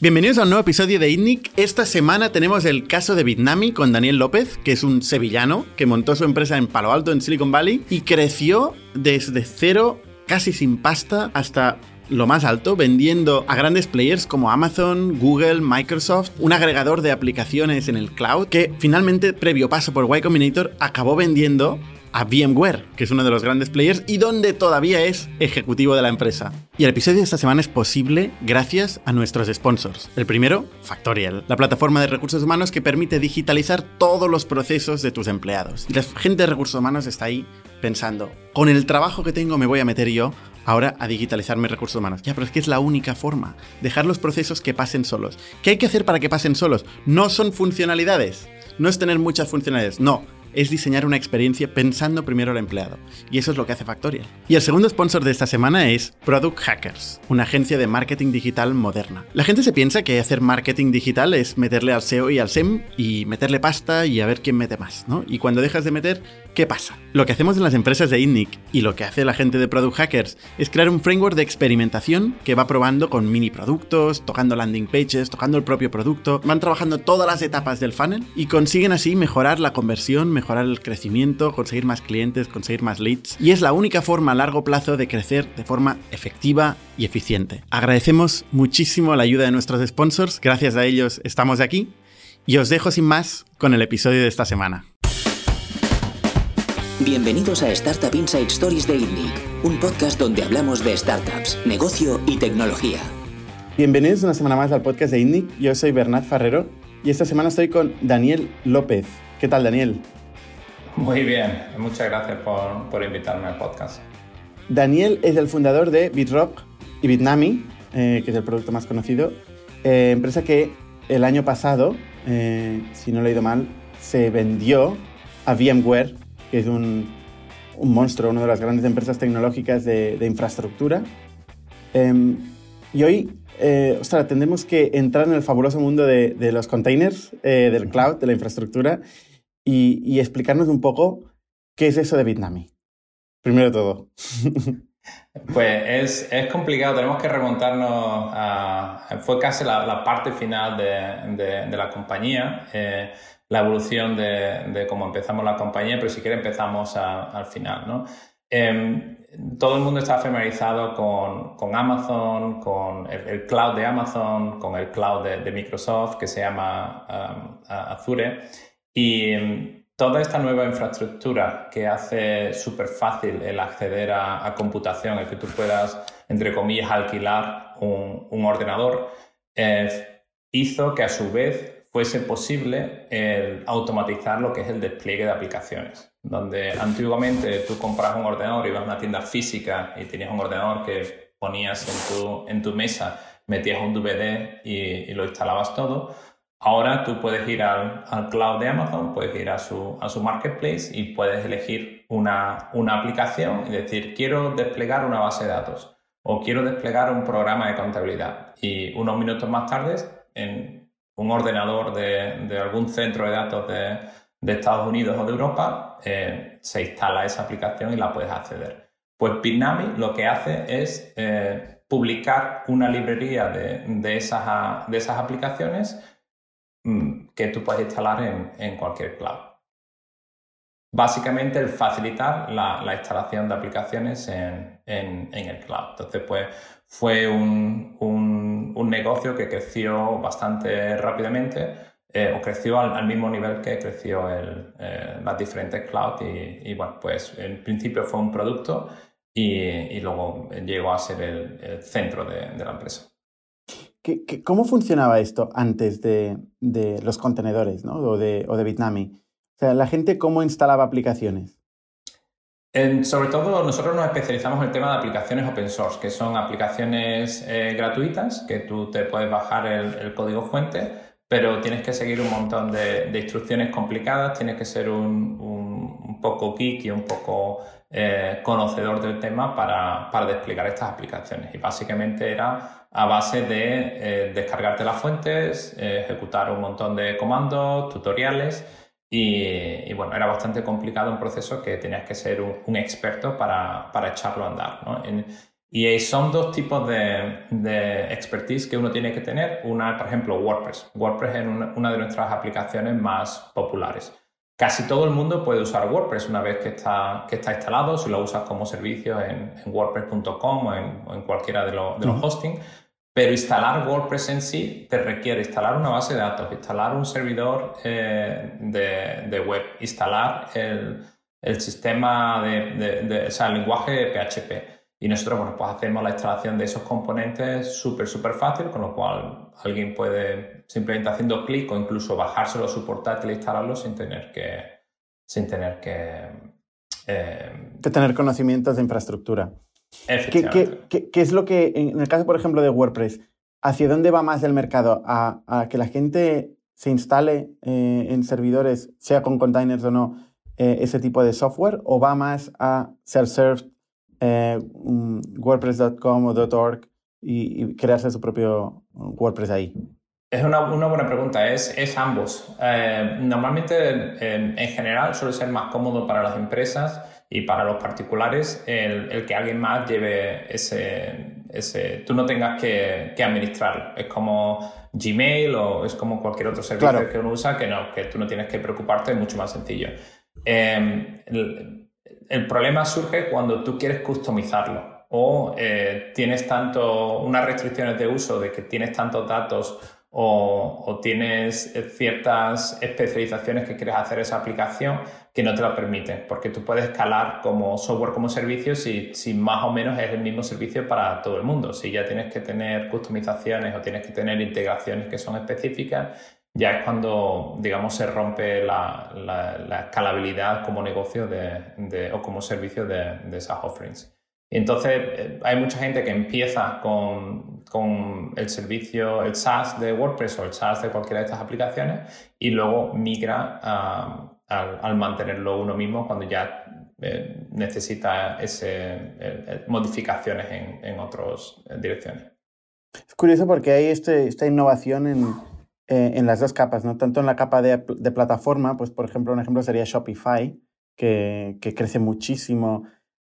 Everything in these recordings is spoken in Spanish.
Bienvenidos a un nuevo episodio de ITNIC. Esta semana tenemos el caso de Bitnami con Daniel López, que es un sevillano que montó su empresa en Palo Alto, en Silicon Valley, y creció desde cero, casi sin pasta, hasta lo más alto, vendiendo a grandes players como Amazon, Google, Microsoft, un agregador de aplicaciones en el cloud, que finalmente, previo paso por Y Combinator, acabó vendiendo a VMware, que es uno de los grandes players y donde todavía es ejecutivo de la empresa. Y el episodio de esta semana es posible gracias a nuestros sponsors. El primero, Factorial, la plataforma de recursos humanos que permite digitalizar todos los procesos de tus empleados. Y la gente de recursos humanos está ahí pensando, con el trabajo que tengo me voy a meter yo ahora a digitalizar mis recursos humanos. Ya, pero es que es la única forma. Dejar los procesos que pasen solos. ¿Qué hay que hacer para que pasen solos? No son funcionalidades. No es tener muchas funcionalidades. No, es diseñar una experiencia pensando primero al empleado. Y eso es lo que hace Factorial. Y el segundo sponsor de esta semana es Product Hackers, una agencia de marketing digital moderna. La gente se piensa que hacer marketing digital es meterle al SEO y al SEM y meterle pasta y a ver quién mete más, ¿no? Y cuando dejas de meter, ¿qué pasa? Lo que hacemos en las empresas de INNIC y lo que hace la gente de Product Hackers es crear un framework de experimentación que va probando con mini productos, tocando landing pages, tocando el propio producto, van trabajando todas las etapas del funnel y consiguen así mejorar la conversión, mejorar el crecimiento, conseguir más clientes, conseguir más leads. Y es la única forma a largo plazo de crecer de forma efectiva y eficiente. Agradecemos muchísimo la ayuda de nuestros sponsors, gracias a ellos estamos aquí. Y os dejo sin más con el episodio de esta semana. Bienvenidos a Startup Inside Stories de INNIC, un podcast donde hablamos de startups, negocio y tecnología. Bienvenidos una semana más al podcast de INNIC. Yo soy Bernat Ferrero y esta semana estoy con Daniel López. ¿Qué tal, Daniel? Muy bien, muchas gracias por, invitarme al podcast. Daniel es el fundador de BitRock y Bitnami, eh, que es el producto más conocido, eh, empresa que el año pasado, eh, si no lo he ido mal, se vendió a VMware, que es un, monstruo, una de las grandes empresas tecnológicas de, infraestructura. Em, y hoy, ostras, tendremos que entrar en el fabuloso mundo de, de los containers, del cloud, de la infraestructura, y, explicarnos un poco qué es eso de Bitnami. Primero de todo. Pues es, es, complicado, tenemos que remontarnos a... Fue casi la, parte final de, de, la compañía, eh, la evolución de, cómo empezamos la compañía, pero si quiere empezamos al final, ¿no? Em, todo el mundo está familiarizado con, con Amazon, con el, cloud de Amazon, con el cloud de, Microsoft que se llama um, Azure. Y toda esta nueva infraestructura que hace súper fácil el acceder a, computación, el que tú puedas, entre comillas, alquilar un, ordenador, eh, hizo que a su vez fuese posible automatizar lo que es el despliegue de aplicaciones. Donde antiguamente tú comprabas un ordenador, ibas a una tienda física y tenías un ordenador que ponías en tu, en tu mesa, metías un DVD y, y lo instalabas todo Ahora tú puedes ir al, cloud de Amazon, puedes ir a su, a su marketplace y puedes elegir una, una, aplicación y decir, quiero desplegar una base de datos o quiero desplegar un programa de contabilidad. Y unos minutos más tarde, en un ordenador de, de algún centro de datos de, de, Estados Unidos o de Europa, eh, se instala esa aplicación y la puedes acceder. Pues Bitnami lo que hace es eh, publicar una librería de, de, esas, de esas aplicaciones que tú puedes instalar en, cualquier cloud. Básicamente el facilitar la, instalación de aplicaciones en, el cloud. Entonces, pues fue un, negocio que creció bastante rápidamente eh, o creció al, mismo nivel que creció el, eh, las diferentes clouds y, bueno, pues en principio fue un producto y, luego llegó a ser el, centro de la empresa cómo funcionaba esto antes de, los contenedores ¿no? o, de, o de Bitnami? O sea, la gente cómo instalaba aplicaciones. sobre todo nosotros nos especializamos en el tema de aplicaciones open source, que son aplicaciones eh, gratuitas, que tú te puedes bajar el, código fuente, pero tienes que seguir un montón de, instrucciones complicadas, tienes que ser un, un, poco geek y un poco eh, conocedor del tema para, para desplegar estas aplicaciones. Y básicamente era a base de eh, descargarte las fuentes, eh, ejecutar un montón de comandos, tutoriales y, bueno, era bastante complicado un proceso que tenías que ser un, experto para, echarlo a andar. Y son dos tipos de, de, expertise que uno tiene que tener. Una, por ejemplo, WordPress. WordPress es una, de nuestras aplicaciones más populares. Casi todo el mundo puede usar WordPress una vez que está, que está instalado, si lo usas como servicio en, wordpress.com o en, cualquiera de, los hosting. Pero instalar WordPress en sí te requiere instalar una base de datos, instalar un servidor eh, de, de, web, instalar el, el sistema de, de, o sea, el lenguaje PHP y nosotros, bueno, pues hacemos la instalación de esos componentes súper, súper fácil, con lo cual alguien puede simplemente haciendo clic o incluso bajárselo a su portátil e instalarlo sin tener que, sin tener que, eh... tener conocimientos de infraestructura. ¿Qué, qué, qué, es lo que, en el caso, por ejemplo, de WordPress, hacia dónde va más del mercado? ¿A, a que la gente se instale eh, en servidores, sea con containers o no, eh, ese tipo de software? ¿O va más a self-serve eh, WordPress.com o .org y, crearse su propio WordPress ahí? Es una, buena pregunta, es, es ambos. Eh, normalmente, en, general, suele ser más cómodo para las empresas y para los particulares el, que alguien más lleve ese, ese tú no tengas que, que administrarlo. Es como Gmail o es como cualquier otro servicio que uno usa que no, que tú no tienes que preocuparte, es mucho más sencillo. Eh, el problema surge cuando tú quieres customizarlo o eh, tienes tanto unas restricciones de uso de que tienes tantos datos o, tienes eh, ciertas especializaciones que quieres hacer esa aplicación que no te lo permiten, porque tú puedes escalar como software como servicio si, si más o menos es el mismo servicio para todo el mundo. Si ya tienes que tener customizaciones o tienes que tener integraciones que son específicas, ya es cuando, digamos, se rompe la, la, escalabilidad como negocio de, o como servicio de, de esas offerings. Entonces eh, hay mucha gente que empieza con, con, el servicio, el SaaS de WordPress o el SaaS de cualquiera de estas aplicaciones y luego migra al mantenerlo uno mismo cuando ya eh, necesita ese, modificaciones en, en otras direcciones. Es curioso porque hay este, esta innovación en, eh, en las dos capas, ¿no? Tanto en la capa de, de, plataforma, pues por ejemplo, un ejemplo sería Shopify, que, que crece muchísimo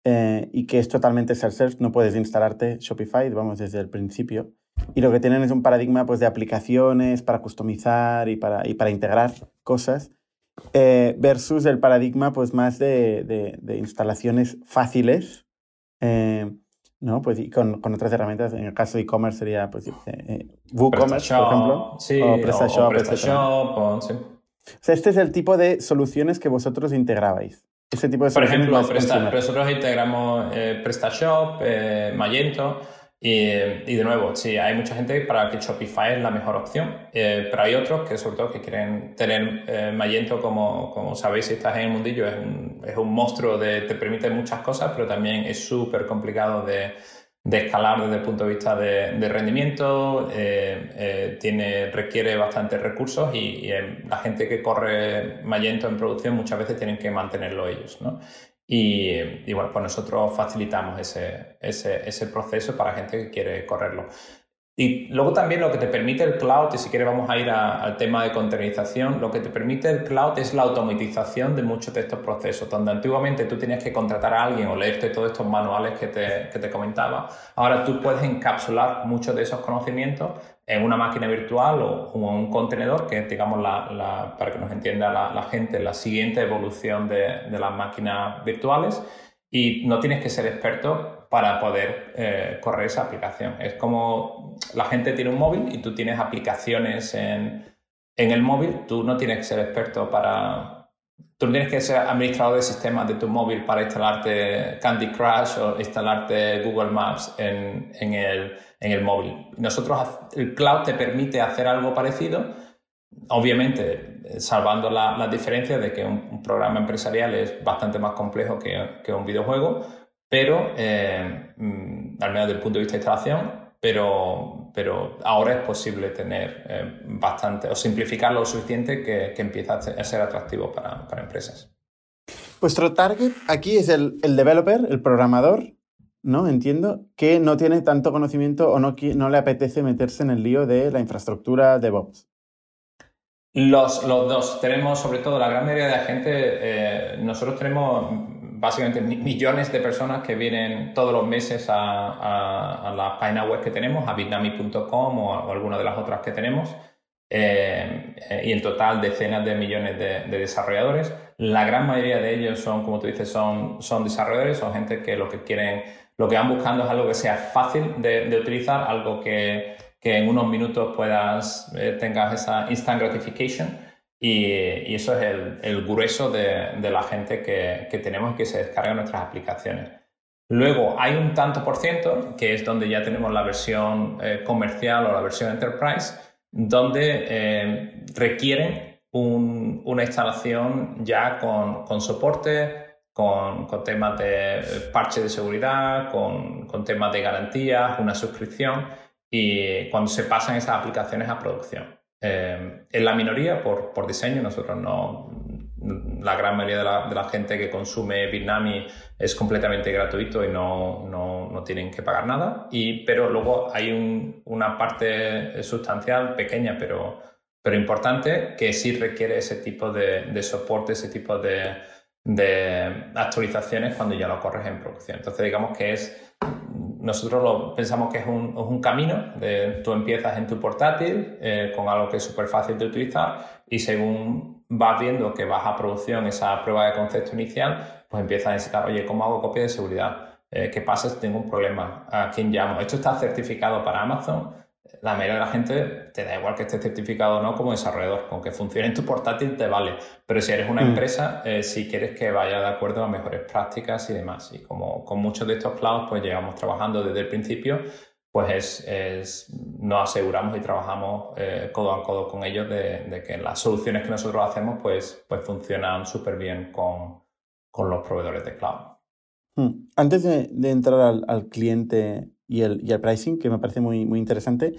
eh, y que es totalmente self-serve, no puedes instalarte Shopify, vamos, desde el principio. Y lo que tienen es un paradigma pues, de aplicaciones para customizar y para, y para integrar cosas, eh, versus el paradigma pues, más de, de, de instalaciones fáciles, ¿no? Pues y con, con, otras herramientas, en el caso de e-commerce sería pues, eh, WooCommerce, por ejemplo, sí, o PrestaShop, o, PrestaShop o, sí. o sea, este es el tipo de soluciones que vosotros integrabais. Ese tipo de Por ejemplo, Presta, nosotros integramos eh, PrestaShop, eh, Magento, y, y, de nuevo, sí, hay mucha gente para que Shopify es la mejor opción, eh, pero hay otros que sobre todo que quieren tener eh, Magento como, como sabéis si estás en el mundillo, es un, es un monstruo, de, te permite muchas cosas, pero también es súper complicado de, de, escalar desde el punto de vista de, rendimiento, eh, tiene, requiere bastantes recursos y, y la gente que corre Magento en producción muchas veces tienen que mantenerlo ellos, ¿no? Y, bueno, pues nosotros facilitamos ese, ese, ese, proceso para gente que quiere correrlo. Y luego también lo que te permite el cloud, y si quieres vamos a ir al tema de containerización, lo que te permite el cloud es la automatización de muchos de estos procesos, donde antiguamente tú tenías que contratar a alguien o leerte todos estos manuales que te, que te comentaba, ahora tú puedes encapsular muchos de esos conocimientos en una máquina virtual o, en un contenedor, que es, digamos, la, para que nos entienda la, gente, la siguiente evolución de, las máquinas virtuales. Y no tienes que ser experto para poder eh, correr esa aplicación. Es como la gente tiene un móvil y tú tienes aplicaciones en, en el móvil, tú no tienes que ser experto para, Tú tienes que ser administrador de sistemas de tu móvil para instalarte Candy Crush o instalarte Google Maps en, en, el, en el móvil. Nosotros, el cloud te permite hacer algo parecido, obviamente eh, salvando las la diferencias de que un, programa empresarial es bastante más complejo que, que un videojuego, pero eh, mm, al menos desde el punto de vista de instalación, pero, pero ahora es posible tener eh, bastante o simplificarlo lo suficiente que, que empieza a ser atractivo para, para, empresas. Vuestro target aquí es el, el, developer, el programador, ¿no? Entiendo, que no tiene tanto conocimiento o no, no le apetece meterse en el lío de la infraestructura DevOps. Los, los dos. Tenemos, sobre todo, la gran mayoría de la gente, eh, nosotros tenemos básicamente millones de personas que vienen todos los meses a, la página web que tenemos, a bitnami.com o, alguna de las otras que tenemos. Eh, y en total decenas de millones de, desarrolladores. La gran mayoría de ellos son, como tú dices, son, son desarrolladores, son gente que lo que quieren, lo que van buscando es algo que sea fácil de, utilizar, algo que, en unos minutos puedas, eh, tengas esa instant gratification y, eso es el, grueso de, la gente que, tenemos y que se descarga nuestras aplicaciones. Luego hay un tanto por ciento, que es donde ya tenemos la versión eh, comercial o la versión enterprise, donde eh, requieren una instalación ya con, soporte, con, temas de parche de seguridad, con, con temas de garantías, una suscripción y cuando se pasan esas aplicaciones a producción. Eh, en la minoría por, por, diseño, nosotros no, la gran mayoría de la, de la, gente que consume Bitnami es completamente gratuito y no, no, no tienen que pagar nada, y, pero luego hay un, una parte sustancial, pequeña, pero, pero importante, que sí requiere ese tipo de, de soporte, ese tipo de, de actualizaciones cuando ya lo corres en producción. Entonces digamos que es nosotros lo, pensamos que es un, camino, de, tú empiezas en tu portátil eh, con algo que es súper fácil de utilizar y según vas viendo que vas a producción esa prueba de concepto inicial, pues empiezas a necesitar, oye, ¿cómo hago copia de seguridad? Eh, ¿Qué pasa si tengo un problema? ¿A quién llamo? Esto está certificado para Amazon la mayoría de la gente te da igual que esté certificado o no como desarrollador, con que funcione en tu portátil te vale. Pero si eres una mm. empresa, eh, si quieres que vaya de acuerdo a mejores prácticas y demás. Y como con muchos de estos clouds, pues llevamos trabajando desde el principio, pues es, nos aseguramos y trabajamos eh, codo a codo con ellos de, que las soluciones que nosotros hacemos pues, pues funcionan súper bien con, los proveedores de cloud. Hmm. Antes de, entrar al, al cliente y el, y el pricing, que me parece muy, muy interesante.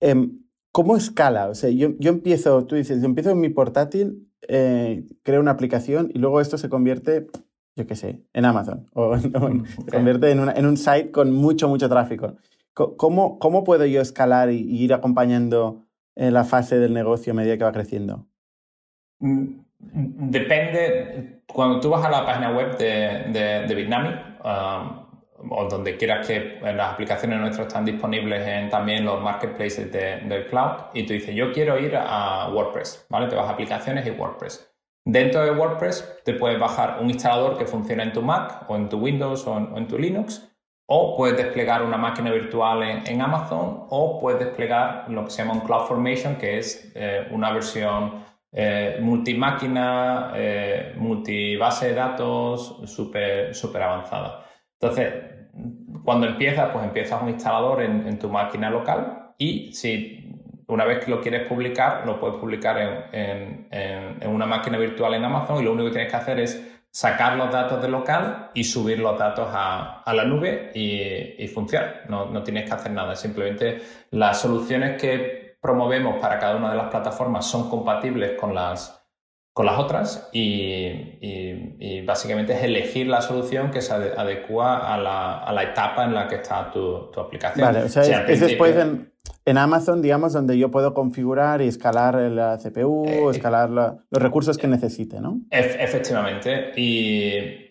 Em, ¿Cómo escala? O sea, yo, yo, empiezo, tú dices, yo empiezo en mi portátil, eh, creo una aplicación y luego esto se convierte, yo qué sé, en Amazon o, se convierte en, una, en, un site con mucho, mucho tráfico. ¿Cómo, cómo puedo yo escalar y, ir acompañando en la fase del negocio a medida que va creciendo? Mm, depende, cuando tú vas a la página web de, de, de Bitnami, um, o donde quieras que las aplicaciones nuestras están disponibles en también los marketplaces del cloud y tú dices, yo quiero ir a WordPress, ¿vale? Te vas a aplicaciones y WordPress. Dentro de WordPress te puedes bajar un instalador que funciona en tu Mac o en tu Windows o en, tu Linux o puedes desplegar una máquina virtual en, Amazon o puedes desplegar lo que se llama un CloudFormation, que es eh, una versión eh, multimáquina, eh, multibase de datos súper super avanzada. Entonces, cuando empiezas, pues empiezas un instalador en, tu máquina local y si una vez que lo quieres publicar, lo puedes publicar en, una máquina virtual en Amazon y lo único que tienes que hacer es sacar los datos del local y subir los datos a, la nube y, funciona. No, no, tienes que hacer nada, simplemente las soluciones que promovemos para cada una de las plataformas son compatibles con las con las otras y, básicamente es elegir la solución que se adecua a la, a la etapa en la que está tu, tu aplicación. Vale, o sea, es, después en, en, Amazon, digamos, donde yo puedo configurar y escalar la CPU, eh, escalar los recursos que necesite, ¿no? efectivamente, y,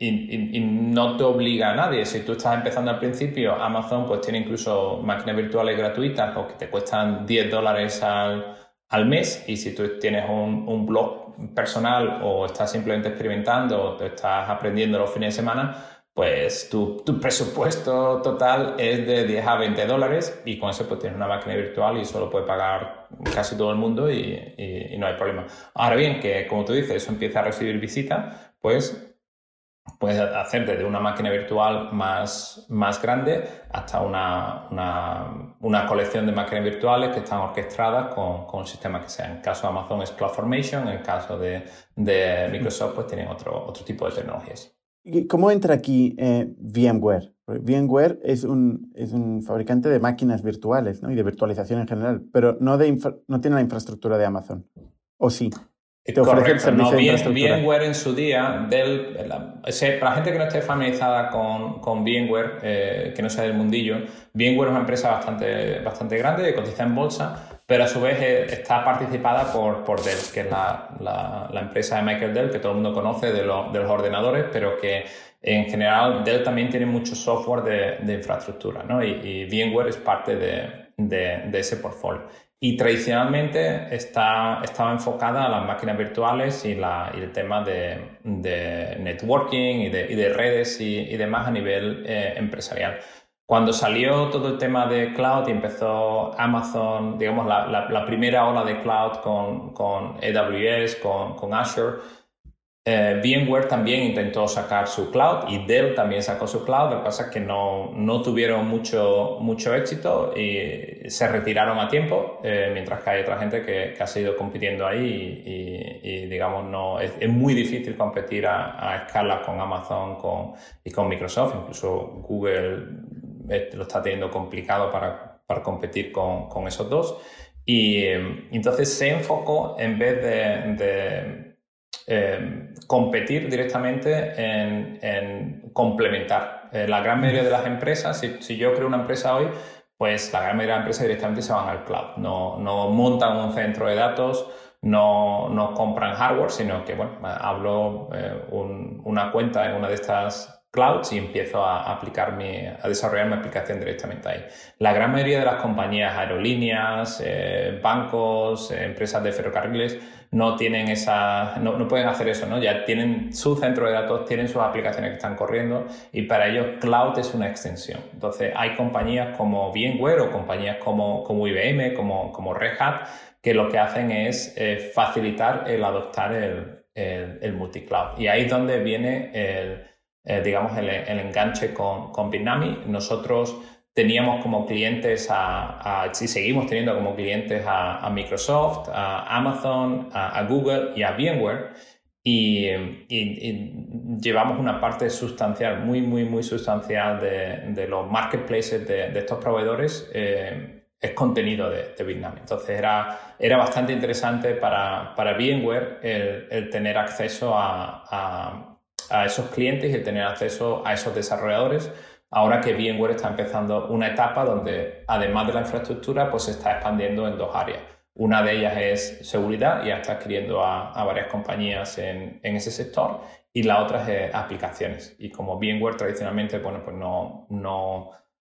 no te obliga a nadie. Si tú estás empezando al principio, Amazon pues tiene incluso máquinas virtuales gratuitas o que te cuestan 10 dólares al, al mes y si tú tienes un, blog personal o estás simplemente experimentando o te estás aprendiendo los fines de semana, pues tu, presupuesto total es de 10 a 20 dólares y con eso pues tienes una máquina virtual y solo puede pagar casi todo el mundo y, y no hay problema. Ahora bien, que como tú dices, eso empieza a recibir visitas, pues puedes hacer desde una máquina virtual más, más grande hasta una, una, colección de máquinas virtuales que están orquestadas con, con, un sistema que sea. En el caso de Amazon es CloudFormation, en el caso de, de Microsoft pues tienen otro, otro tipo de tecnologías. ¿Cómo entra aquí eh, VMware? VMware es un, es un fabricante de máquinas virtuales ¿no? y de virtualización en general, pero no, de no tiene la infraestructura de Amazon. ¿O sí? Correcto, no, bien, VMware en su día, del, para la gente que no esté familiarizada con, con VMware, eh, que no sea del mundillo, VMware es una empresa bastante, bastante grande, que cotiza en bolsa, pero a su vez eh, está participada por, por Dell, que es la, la, empresa de Michael Dell, que todo el mundo conoce de, de los ordenadores, pero que en general Dell también tiene mucho software de, de infraestructura, ¿no? Y, y, VMware es parte de, de, ese portfolio. Y tradicionalmente estaba enfocada a las máquinas virtuales y, el tema de, networking y de, redes y, demás a nivel eh, empresarial. Cuando salió todo el tema de cloud y empezó Amazon, digamos, la, primera ola de cloud con, con AWS, con, con Azure, eh, VMware también intentó sacar su cloud y Dell también sacó su cloud, lo que pasa es que no, no tuvieron mucho, mucho éxito y se retiraron a tiempo, eh, mientras que hay otra gente que, que ha seguido compitiendo ahí y, digamos, no, es, muy difícil competir a, a escala con Amazon con, y con Microsoft, incluso Google eh, lo está teniendo complicado para, para competir con, con, esos dos. Y entonces se enfocó en vez de eh, competir directamente en, complementar. Eh, la gran mayoría de las empresas, si, yo creo una empresa hoy, pues la gran mayoría de las empresas directamente se van al cloud. No, no montan un centro de datos, no, no compran hardware, sino que, bueno, hablo eh, una cuenta en una de estas clouds y empiezo a, aplicar mi, a desarrollar mi aplicación directamente ahí. La gran mayoría de las compañías, aerolíneas, bancos, empresas de ferrocarriles, no tienen esa, no, no, pueden hacer eso, ¿no? Ya tienen su centro de datos, tienen sus aplicaciones que están corriendo y para ellos cloud es una extensión. Entonces hay compañías como VMware o compañías como, como IBM, como, como Red Hat, que lo que hacen es eh, facilitar el adoptar el, el, el multicloud. Y ahí es donde viene el, eh, digamos, el, el, enganche con, con Bitnami. Nosotros teníamos como clientes a, a, si seguimos teniendo como clientes a, a Microsoft, a Amazon, a, Google y a VMware. Y, y, llevamos una parte sustancial, muy, muy, muy sustancial de, de los marketplaces de, de estos proveedores. Eh, es contenido de, de Bitnami. Entonces era, era bastante interesante para, para VMware el, el tener acceso a, a, a esos clientes y el tener acceso a esos desarrolladores ahora que VMware está empezando una etapa donde, además de la infraestructura, pues se está expandiendo en dos áreas. Una de ellas es seguridad, y ya está adquiriendo a, varias compañías en, ese sector, y la otra es aplicaciones. Y como VMware tradicionalmente, bueno, pues no, no,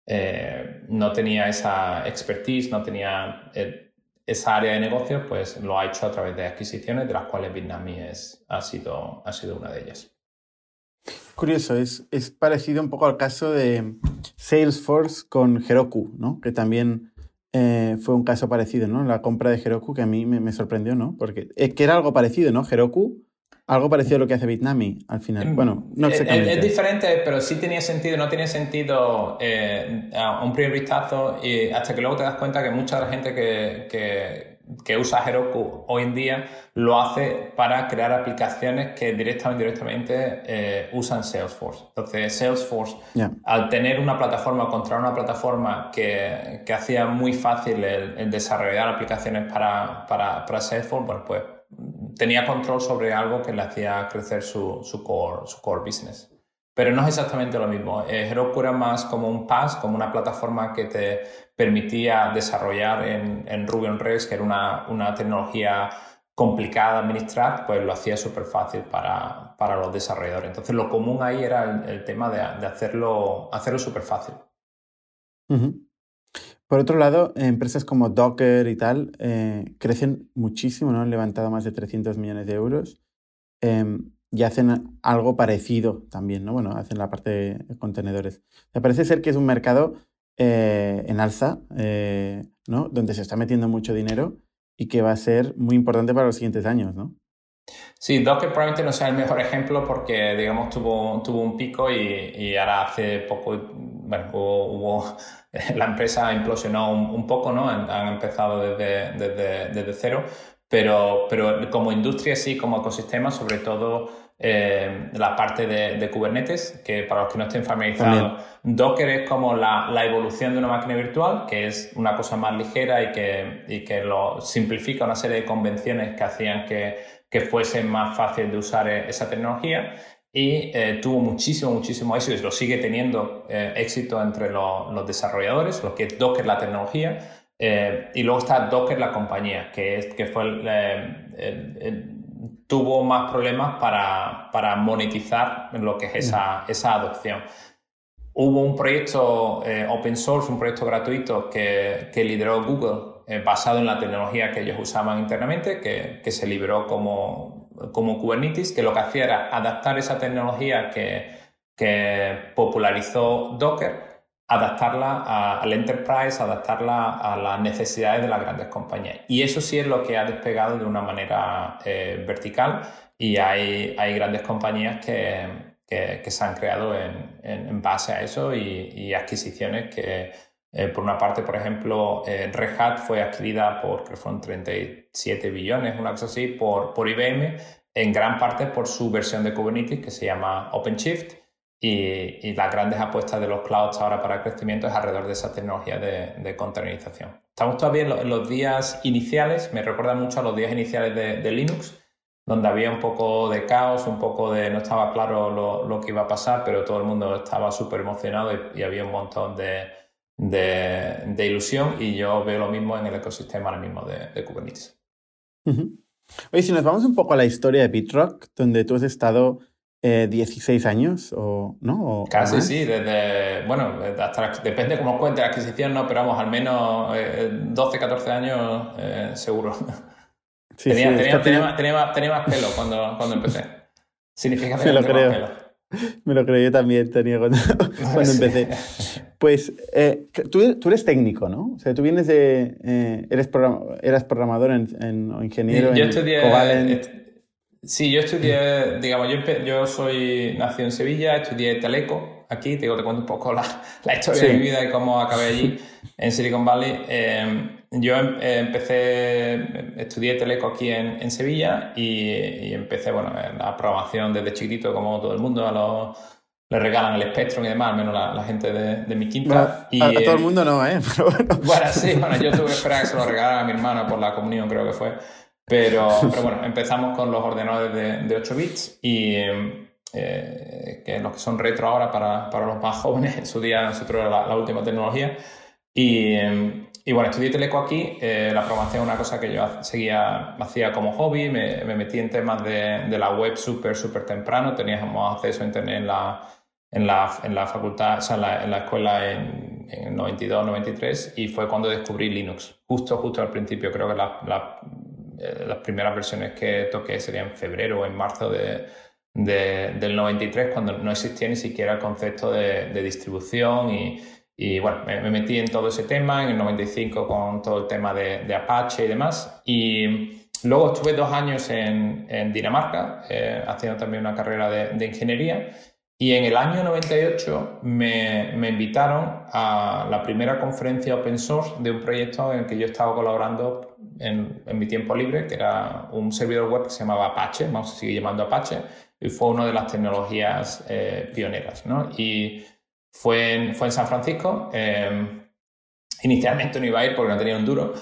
eh, no tenía esa expertise, no tenía eh, esa área de negocio, pues lo ha hecho a través de adquisiciones, de las cuales es, ha, sido, ha sido una de ellas. Curioso, es, es parecido un poco al caso de Salesforce con Heroku, ¿no? Que también eh, fue un caso parecido, ¿no? La compra de Heroku que a mí me, me sorprendió, ¿no? Porque es que era algo parecido, ¿no? Heroku, algo parecido a lo que hace Bitnami al final. Mm, bueno, no eh, exactamente. Es, es diferente, pero sí tenía sentido, no tenía sentido eh, a un primer vistazo y hasta que luego te das cuenta que mucha de la gente que, que que usa Heroku hoy en día lo hace para crear aplicaciones que directamente o indirectamente eh, usan Salesforce. Entonces, Salesforce, al tener una plataforma, contra una plataforma que, que hacía muy fácil el, desarrollar aplicaciones para, para, para, Salesforce, bueno, pues tenía control sobre algo que le hacía crecer su, su, core, su core business. Pero no es exactamente lo mismo. Eh, Heroku era más como un PaaS, como una plataforma que te permitía desarrollar en, Ruby on Rails, que era una, una tecnología complicada de administrar, pues lo hacía súper fácil para, para, los desarrolladores. Entonces lo común ahí era el, tema de, hacerlo, hacerlo súper fácil. Por otro lado, empresas como Docker y tal eh, crecen muchísimo, ¿no? Han levantado más de 300 millones de euros eh, y hacen algo parecido también, ¿no? Bueno, hacen la parte de contenedores. Me parece ser que es un mercado eh, en alza, eh, ¿no? Donde se está metiendo mucho dinero y que va a ser muy importante para los siguientes años, ¿no? Sí, Docker probablemente no sea el mejor ejemplo porque, digamos, tuvo, tuvo un pico y, ahora hace poco, bueno, hubo, la empresa implosionó un, poco, ¿no? Han, empezado desde, desde, desde, cero, pero, pero como industria sí, como ecosistema, sobre todo eh, la parte de, Kubernetes, que para los que no estén familiarizados, Docker es como la, evolución de una máquina virtual, que es una cosa más ligera y que, y que lo simplifica una serie de convenciones que hacían que, que fuese más fácil de usar e, esa tecnología. Y eh, tuvo muchísimo, muchísimo éxito y lo sigue teniendo eh, éxito entre los desarrolladores, lo que es Docker la tecnología, y luego está Docker, la compañía, que, es, que fue tuvo más problemas para, para, monetizar lo que es esa, esa adopción. Hubo un proyecto open source, un proyecto gratuito que, que lideró Google basado en la tecnología que ellos usaban internamente, que, que se liberó como, como Kubernetes, que lo que hacía era adaptar esa tecnología que, popularizó Docker, adaptarla al enterprise, adaptarla a las necesidades de las grandes compañías. Y eso sí es lo que ha despegado de una manera eh, vertical y hay, hay grandes compañías que, se han creado en, base a eso y adquisiciones que eh, por una parte, por ejemplo, eh, Red Hat fue adquirida por, creo que fueron 37 billones, una cosa así, por, por IBM, en gran parte por su versión de Kubernetes que se llama OpenShift. Y, las grandes apuestas de los clouds ahora para el crecimiento es alrededor de esa tecnología de, de containerización. Estamos todavía en, los días iniciales, me recuerda mucho a los días iniciales de, Linux, donde había un poco de caos, un poco de no estaba claro lo, que iba a pasar, pero todo el mundo estaba súper emocionado y, había un montón de, de, ilusión y yo veo lo mismo en el ecosistema ahora mismo de, Kubernetes. Oye, si nos vamos un poco a la historia de Bitrock, donde tú has estado 16 eh, años, o ¿no? Casi sí, desde, bueno, hasta, depende cómo cuente la adquisición, ¿no? Pero vamos, al menos 12, eh, 14 años eh, seguro. tenía, tenía, tenía, más, pelo cuando, cuando empecé. Significa que lo creo. Más pelo. Me lo creo, yo también tenía cuando, cuando empecé. Pues eh, tú, tú, eres técnico, ¿no? O sea, tú vienes de... Eh, eres eras programador en, o ingeniero yo estudié, sí, yo estudié, digamos, yo, yo soy, nací en Sevilla, estudié Teleco aquí, te, digo, te cuento un poco la, la historia de mi vida y cómo acabé allí en Silicon Valley. Em, yo em, empecé, estudié Teleco aquí en, en Sevilla y, empecé, bueno, la programación desde chiquitito, como todo el mundo, a los, le regalan el Spectrum y demás, al menos la, gente de, mi quinta. y, a, todo el mundo no, ¿eh? bueno. sí, bueno, yo tuve que esperar que se lo regalaran a mi hermana por la comunión, creo que fue. Pero, pero bueno, empezamos con los ordenadores de, de 8 bits y eh, que los que son retro ahora para, para, los más jóvenes, en su día nosotros era la última tecnología. Y, y bueno, estudié teleco aquí. Eh, la programación es una cosa que yo seguía, hacía como hobby. Me, me metí en temas de, de la web súper, súper temprano. Teníamos acceso a Internet en la, en la, en la facultad, o sea, en la, en la escuela en, en, 92, 93. Y fue cuando descubrí Linux. Justo, justo al principio. Creo que la, la, eh, las primeras versiones que toqué serían en febrero o en marzo de, de, del 93, cuando no existía ni siquiera el concepto de, de distribución y y bueno, me, metí en todo ese tema, en el 95 con todo el tema de, de Apache y demás. Y luego estuve dos años en, en Dinamarca, eh, haciendo también una carrera de, de, ingeniería. Y en el año 98 me, me, invitaron a la primera conferencia open source de un proyecto en el que yo estaba colaborando en, en mi tiempo libre, que era un servidor web que se llamaba Apache, vamos a seguir llamando Apache, y fue una de las tecnologías eh, pioneras. ¿no? Y fue en, fue en San Francisco. Em, inicialmente no iba a ir porque no tenía un duro,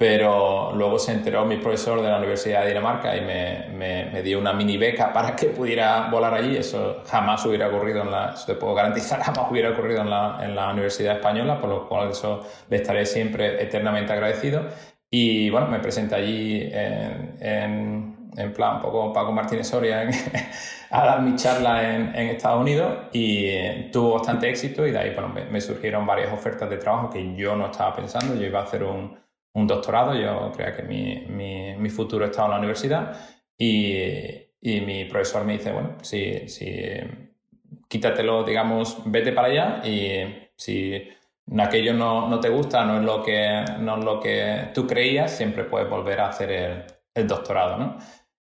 pero luego se enteró mi profesor de la Universidad de Dinamarca y me, me, dio una mini beca para que pudiera volar allí. Eso jamás hubiera ocurrido en la, eso te puedo garantizar, jamás hubiera ocurrido en la, en la Universidad Española, por lo cual eso le estaré siempre eternamente agradecido. Y bueno, me presenté allí en en plan un poco Paco Martínez Soria a dar mi charla en, Estados Unidos y tuvo bastante éxito y de ahí bueno, me, surgieron varias ofertas de trabajo que yo no estaba pensando, yo iba a hacer un, un doctorado, yo creía que mi, mi, mi, futuro estaba en la universidad y, y mi profesor me dice, bueno, si, si quítatelo, digamos, vete para allá y si aquello no, no te gusta, no es, lo que, no es lo que tú creías, siempre puedes volver a hacer el, doctorado, ¿no?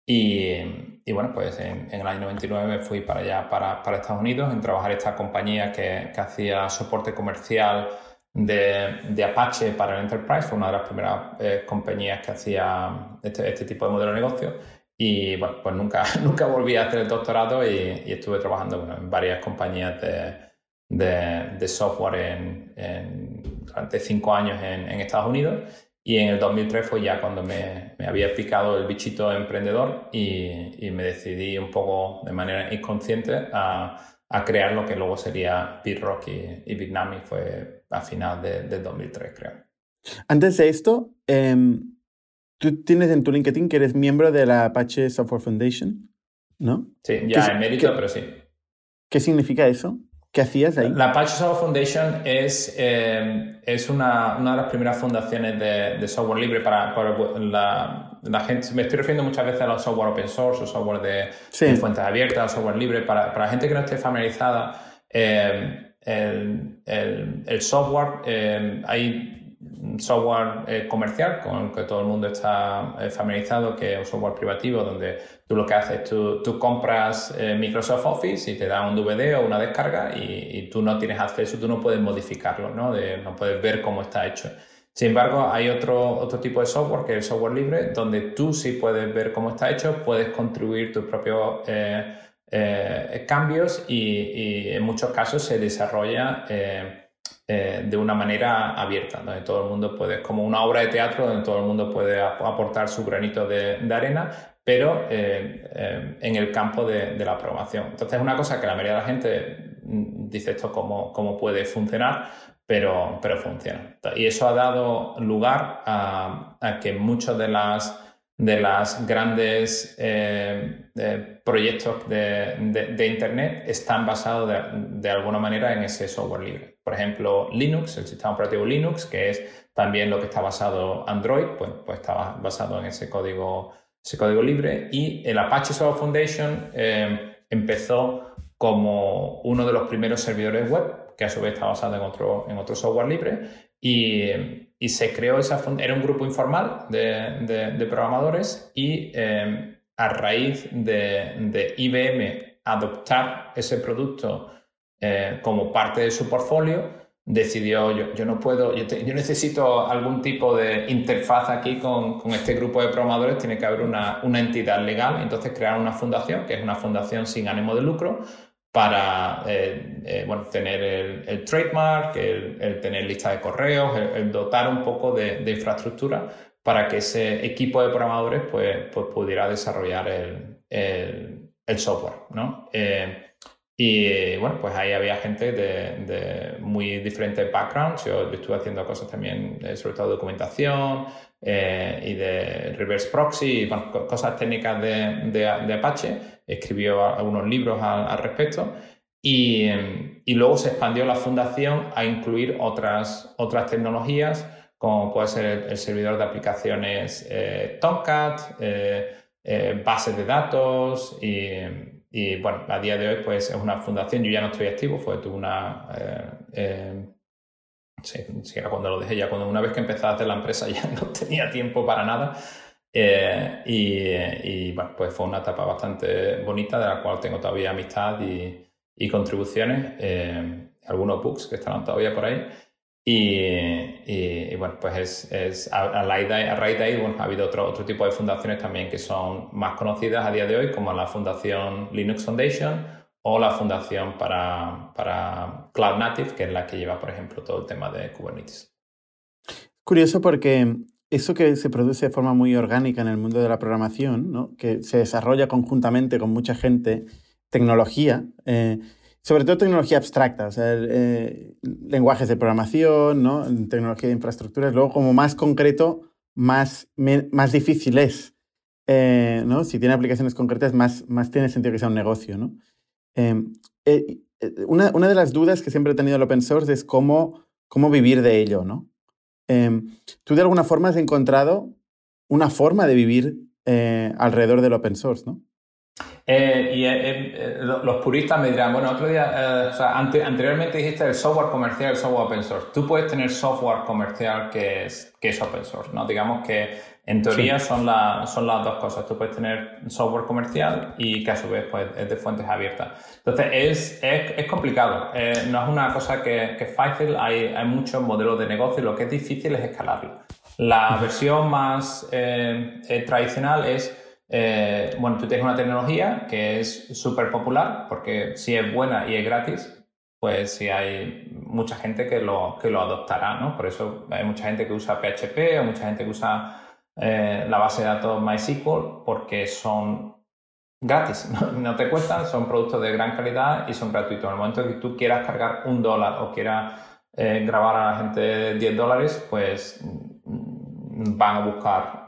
Y, bueno, pues en, el año 99 me fui para allá, para, para Estados Unidos, en trabajar esta compañía que, que hacía soporte comercial de, de, Apache para el Enterprise. Fue una de las primeras eh, compañías que hacía este, este, tipo de modelo de negocio. Y bueno, pues nunca, nunca volví a hacer el doctorado y, estuve trabajando en varias compañías de, de, de software en, en, durante cinco años en, en Estados Unidos y en el 2003 fue ya cuando me, me había picado el bichito emprendedor y, y, me decidí un poco de manera inconsciente a, a crear lo que luego sería Beat Rock y, y Big Nami, fue a final de, del 2003 creo. Antes de esto, em, tú tienes en tu LinkedIn que eres miembro de la Apache Software Foundation, ¿no? Sí, ya en mérito, pero sí. ¿Qué significa eso? ¿Qué hacías ahí? La Apache Software Foundation es, em, es una, una, de las primeras fundaciones de, de software libre para, para la, la, gente. Me estoy refiriendo muchas veces a los software open source o software de, fuentes abiertas, software libre. Para, para, la gente que no esté familiarizada, eh, el, el, software, eh, hay software eh, comercial con el que todo el mundo está eh, familiarizado, que es un software privativo, donde tú lo que haces, tú, tú compras eh, Microsoft Office y te da un DVD o una descarga y, tú no tienes acceso, tú no puedes modificarlo, ¿no? No puedes ver cómo está hecho. Sin embargo, hay otro, otro tipo de software que es el software libre, donde tú sí puedes ver cómo está hecho, puedes contribuir tus propios cambios y, en muchos casos se desarrolla eh, de una manera abierta, donde todo el mundo puede, como una obra de teatro donde todo el mundo puede aportar su granito de, arena, pero eh, eh, en el campo de, la programación. Entonces es una cosa que la mayoría de la gente mm, dice esto cómo, cómo puede funcionar, pero, pero funciona. Y eso ha dado lugar a, a que muchas de las de los grandes eh, proyectos de, Internet están basados de, alguna manera en ese software libre. Por ejemplo, Linux, el sistema operativo Linux, que es también lo que está basado Android, pues, pues está basado en ese código, ese código libre. Y el Apache Software Foundation eh, empezó como uno de los primeros servidores web, que a su vez está basado en otro, en otro software libre. Y, y se creó esa era un grupo informal de, programadores y em, a raíz de, IBM adoptar ese producto eh, como parte de su portfolio, decidió, yo, yo no puedo, yo, necesito algún tipo de interfaz aquí con, con, este grupo de programadores, tiene que haber una, una entidad legal, entonces crearon una fundación, que es una fundación sin ánimo de lucro, para eh, eh, bueno, tener el, trademark, el, tener lista de correos, el, dotar un poco de, infraestructura para que ese equipo de programadores pues, pues pudiera desarrollar el, software. ¿no? Eh, y bueno, pues ahí había gente de, muy diferentes backgrounds. Yo, yo, estuve haciendo cosas también, sobre todo documentación y de reverse proxy, bueno, cosas técnicas de, Apache. Escribió algunos libros al, respecto. Y, y, luego se expandió la fundación a incluir otras, otras tecnologías como puede ser el, servidor de aplicaciones eh, Tomcat, eh, eh, bases de datos. Y, y, bueno, a día de hoy pues es una fundación, yo ya no estoy activo, fue tuve una... sí, siquiera cuando lo dejé ya, cuando una vez que empecé a hacer la empresa ya no tenía tiempo para nada, eh, y, bueno, pues fue una etapa bastante bonita de la cual tengo todavía amistad y, y contribuciones, eh, algunos books que están todavía por ahí. Y, bueno, pues es, es a, raíz de ahí bueno, ha habido otro, otro tipo de fundaciones también que son más conocidas a día de hoy, como la Fundación Linux Foundation o la Fundación para, para Cloud Native, que es la que lleva, por ejemplo, todo el tema de Kubernetes. Curioso porque eso que se produce de forma muy orgánica en el mundo de la programación, ¿no? que se desarrolla conjuntamente con mucha gente, tecnología, eh, sobre todo tecnología abstracta, o sea, eh, lenguajes de programación, ¿no? tecnología de infraestructuras, luego como más concreto, más, más difícil es. Eh, ¿no? Si tiene aplicaciones concretas, más, más tiene sentido que sea un negocio. ¿no? Una, una, de las dudas que siempre he tenido el open source es cómo, cómo vivir de ello, ¿no? Em, ¿Tú de alguna forma has encontrado una forma de vivir eh, alrededor del open source, no? Eh, y eh, los puristas me dirán, bueno, otro día, o sea, anteriormente dijiste el software comercial el software open source. Tú puedes tener software comercial que es, que es open source, ¿no? Digamos que en teoría son, son las dos cosas. Tú puedes tener software comercial y que a su vez pues, es de fuentes abiertas. Entonces es, es, complicado. Eh, no es una cosa que, que es fácil. Hay, hay muchos modelos de negocio y lo que es difícil es escalarlo. La versión más eh, eh, tradicional es, bueno, tú tienes una tecnología que es súper popular porque si es buena y es gratis, pues sí hay mucha gente que lo, que lo adoptará, ¿no? Por eso hay mucha gente que usa PHP, hay mucha gente que usa eh, la base de datos MySQL porque son gratis, ¿no? te cuestan, son productos de gran calidad y son gratuitos. En el momento que tú quieras cargar un dólar o quieras grabar a la gente 10 dólares, pues mm, van a buscar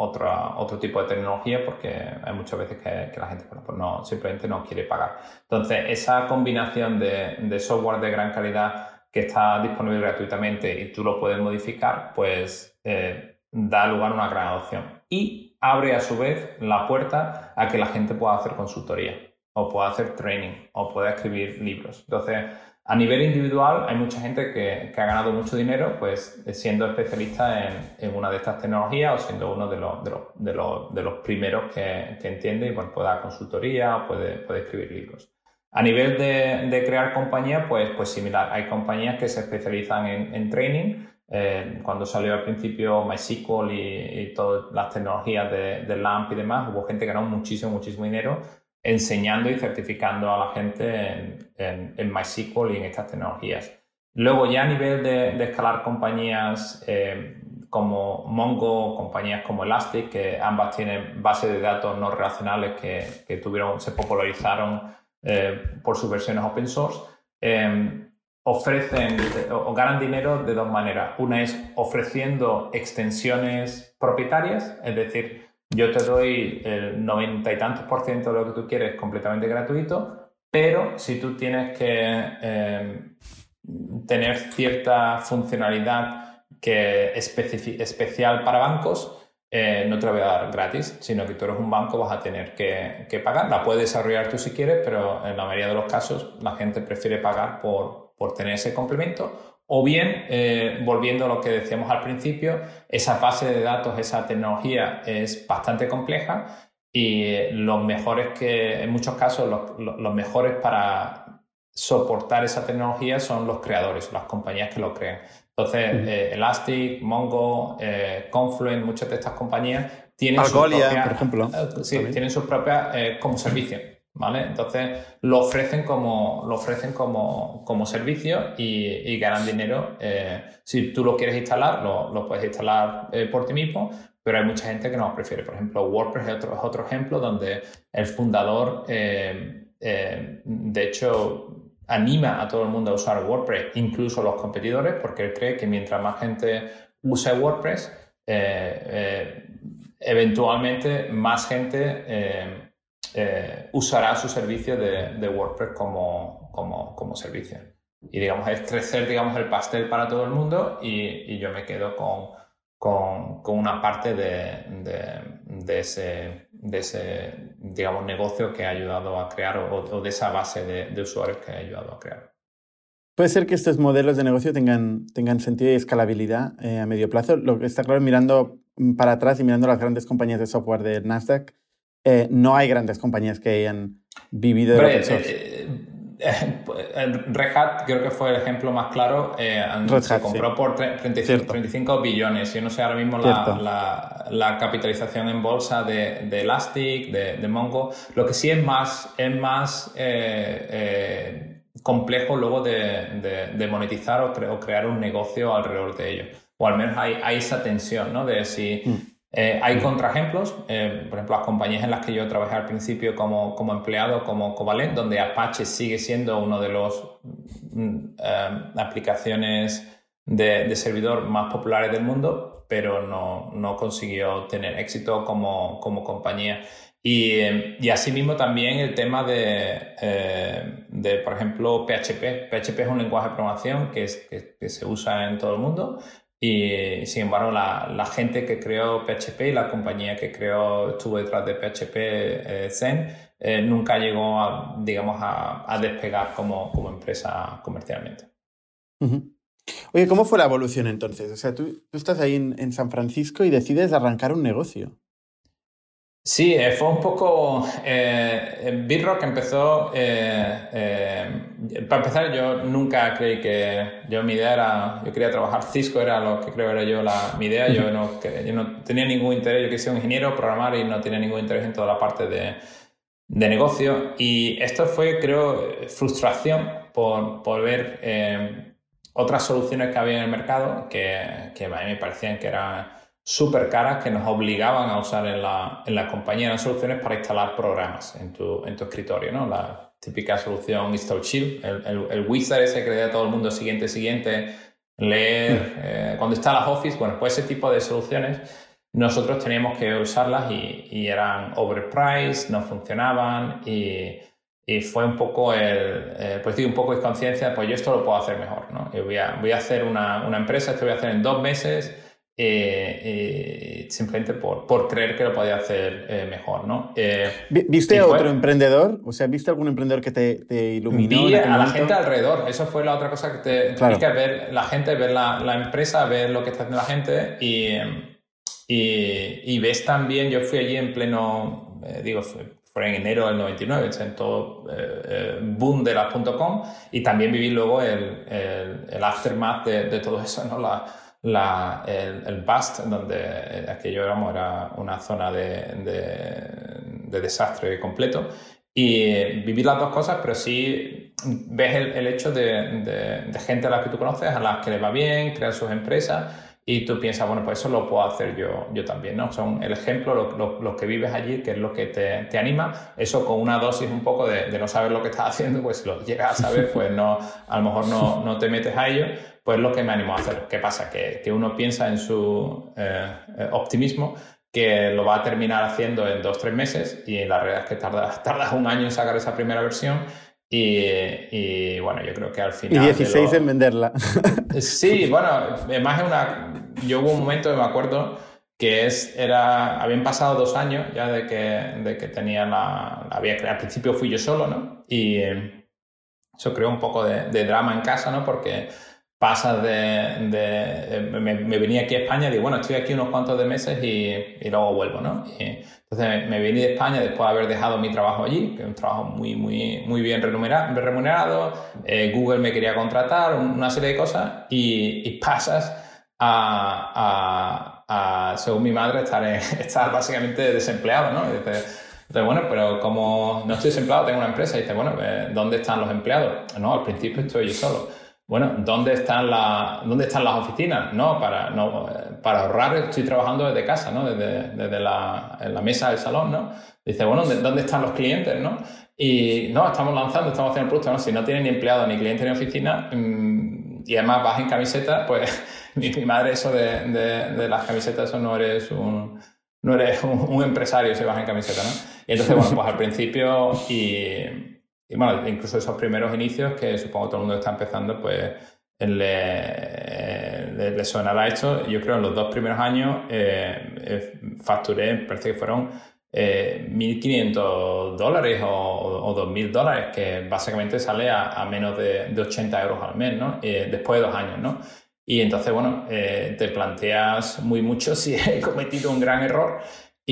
otra, otro tipo de tecnología porque hay muchas veces que, la gente pues no, simplemente no quiere pagar. Entonces, esa combinación de, de, software de gran calidad que está disponible gratuitamente y tú lo puedes modificar, pues eh, da lugar a una gran adopción. Y abre a su vez la puerta a que la gente pueda hacer consultoría o pueda hacer training o pueda escribir libros. Entonces, a nivel individual, hay mucha gente que, ha ganado mucho dinero pues, siendo especialista en, una de estas tecnologías o siendo uno de los, de los, de los, primeros que, entiende y puede dar consultoría o puede, puede escribir libros. A nivel de, crear compañía, pues, pues similar. Hay compañías que se especializan en, training. Eh, cuando salió al principio MySQL y, y todas las tecnologías de, de, LAMP y demás, hubo gente que ganó muchísimo, muchísimo dinero enseñando y certificando a la gente en, en, MySQL y en estas tecnologías. Luego ya a nivel de, escalar compañías eh, como Mongo, compañías como Elastic, que ambas tienen bases de datos no relacionales que, tuvieron, se popularizaron eh, por sus versiones open source, eh, ofrecen o ganan dinero de dos maneras. Una es ofreciendo extensiones propietarias, es decir, yo te doy el noventa y tantos por ciento de lo que tú quieres completamente gratuito, pero si tú tienes que em, tener cierta funcionalidad que es especial para bancos, eh, no te la voy a dar gratis, sino que tú eres un banco, vas a tener que, que, pagar. La puedes desarrollar tú si quieres, pero en la mayoría de los casos la gente prefiere pagar por, por tener ese complemento o bien, eh, volviendo a lo que decíamos al principio, esa base de datos, esa tecnología es bastante compleja y los mejores que, en muchos casos, los, mejores para soportar esa tecnología son los creadores, las compañías que lo crean. Entonces, eh, Elastic, Mongo, eh, Confluent, muchas de estas compañías tienen sus propias, por ejemplo. sí, tienen sus propias como servicio. ¿Vale? Entonces lo ofrecen como, lo ofrecen como, como servicio y, ganan dinero. Eh, si tú lo quieres instalar, lo, lo puedes instalar eh, por ti mismo, pero hay mucha gente que no lo prefiere. Por ejemplo, WordPress es otro, otro ejemplo donde el fundador, eh, de hecho, anima a todo el mundo a usar WordPress, incluso los competidores, porque él cree que mientras más gente use WordPress, eventualmente más gente eh, usará su servicio de, WordPress como, como, servicio. Y digamos, es crecer digamos, el pastel para todo el mundo y, yo me quedo con, con, una parte de, de, ese, de ese, digamos, negocio que ha ayudado a crear o, de esa base de, usuarios que ha ayudado a crear. Puede ser que estos modelos de negocio tengan, tengan sentido y escalabilidad eh, a medio plazo. Lo que está claro, mirando para atrás y mirando las grandes compañías de software de Nasdaq, eh, no hay grandes compañías que hayan vivido de open source. Eh, eh, Red Hat creo que fue el ejemplo más claro. se compró por 35, billones. Yo no sé ahora mismo la, capitalización en bolsa de, Elastic, de, Mongo. Lo que sí es más, es más complejo luego de, monetizar o, crear un negocio alrededor de ello. O al menos hay, esa tensión, ¿no? De si mm. Eh, hay contraejemplos, eh, por ejemplo, las compañías en las que yo trabajé al principio como, como empleado, como Covalent, donde Apache sigue siendo uno de los mm, eh, aplicaciones de, servidor más populares del mundo, pero no, no consiguió tener éxito como, como compañía. Y, y, asimismo también el tema de, de, por ejemplo, PHP. PHP es un lenguaje de programación que, es, que se usa en todo el mundo, y sin embargo, la, gente que creó PHP y la compañía que creó, estuvo detrás de PHP eh, Zen, eh, nunca llegó a, digamos, a, despegar como, empresa comercialmente. Oye, ¿cómo fue la evolución entonces? O sea, tú, estás ahí en, San Francisco y decides arrancar un negocio. Sí, eh, fue un poco. Eh, Bitrock empezó. Eh, eh, para empezar, yo nunca creí que. Yo, mi idea era. Yo quería trabajar. Cisco era lo que creo era yo la, mi idea. Yo no, yo no tenía ningún interés. Yo quería ser un ingeniero, programar y no tenía ningún interés en toda la parte de, de negocio. Y esto fue, creo, frustración por, por ver otras soluciones que había en el mercado que, que a mí me parecían que eran súper caras que nos obligaban a usar en la, en la compañía. Eran soluciones para instalar programas en tu, en tu escritorio, ¿no? La típica solución install shield, el, el, wizard ese que le da a todo el mundo siguiente, siguiente, leer, eh, cuando está las Office, bueno, pues ese tipo de soluciones nosotros teníamos que usarlas y, y eran overpriced, no funcionaban y, y fue un poco el, eh, pues digo, un poco de conciencia, pues yo esto lo puedo hacer mejor, ¿no? Yo voy a, voy a hacer una, una empresa, esto voy a hacer en dos meses eh, simplemente por, por, creer que lo podía hacer eh, mejor, ¿no? Eh, ¿Viste a otro emprendedor? O sea, ¿viste algún emprendedor que te, te iluminó? Vi a la gente alrededor. Eso fue la otra cosa que te claro. que ver la gente, ver la, la, empresa, ver lo que está haciendo la gente y, y, y ves también, yo fui allí en pleno, digo, fue en enero del 99, en todo boom de las.com y también viví luego el, el, el aftermath de, de, todo eso, ¿no? La, la, el, el, BUST, donde eh, aquello éramos, era una zona de, de, desastre completo. Y vivir las dos cosas, pero sí ves el, el hecho de, de, gente a la que tú conoces, a las que le va bien, crean sus empresas y tú piensas, bueno, pues eso lo puedo hacer yo, yo también, ¿no? Son el ejemplo, lo, lo, que vives allí, que es lo que te, te anima, eso con una dosis un poco de, no saber lo que estás haciendo, pues si lo llegas a saber, pues no, a lo mejor no, no te metes a ello, pues lo que me animó a hacer. ¿Qué pasa? Que, que uno piensa en su eh, eh, optimismo que lo va a terminar haciendo en dos, tres meses y la realidad es que tardas un año en sacar esa primera versión y, y, bueno, yo creo que al final... Y 16 en venderla. Sí, bueno, además una... Yo hubo un momento, me acuerdo, que es, era, habían pasado dos años ya de que, de que tenía la... Había, al principio fui yo solo, ¿no? Y eso creó un poco de, de drama en casa, ¿no? Porque pasas de... de me, me, venía aquí a España y digo, bueno, estoy aquí unos cuantos de meses y, y luego vuelvo, ¿no? Y entonces me, vine de España después de haber dejado mi trabajo allí, que es un trabajo muy, muy, muy bien remunerado. eh, Google me quería contratar, una serie de cosas y, y pasas a, a, a, según mi madre, estar, en, estar básicamente desempleado, ¿no? Dices, entonces, bueno, pero como no estoy desempleado, tengo una empresa. Y dice, bueno, eh, ¿dónde están los empleados? No, al principio estoy yo solo. Bueno, ¿dónde están, la, ¿dónde están las oficinas? No, para, no, para ahorrar estoy trabajando desde casa, ¿no? Desde, desde la, la, mesa del salón, ¿no? Dice, bueno, ¿dónde están los clientes, no? Y no, estamos lanzando, estamos haciendo productos, ¿no? Si no tienes ni empleado, ni cliente, ni oficina, mmm, y además vas en camiseta, pues mi, mi madre eso de, de, de, las camisetas, eso no eres un, no eres un, un empresario si vas en camiseta, ¿no? Y entonces, bueno, pues al principio y y bueno, incluso esos primeros inicios que supongo todo el mundo está empezando, pues le, le, le sonará esto. Yo creo en los dos primeros años eh, eh facturé, parece que fueron eh, 1.500 dólares o, o 2.000 dólares, que básicamente sale a, menos de, de, 80 euros al mes, ¿no? Eh, después de dos años, ¿no? Y entonces, bueno, eh, te planteas muy mucho si he cometido un gran error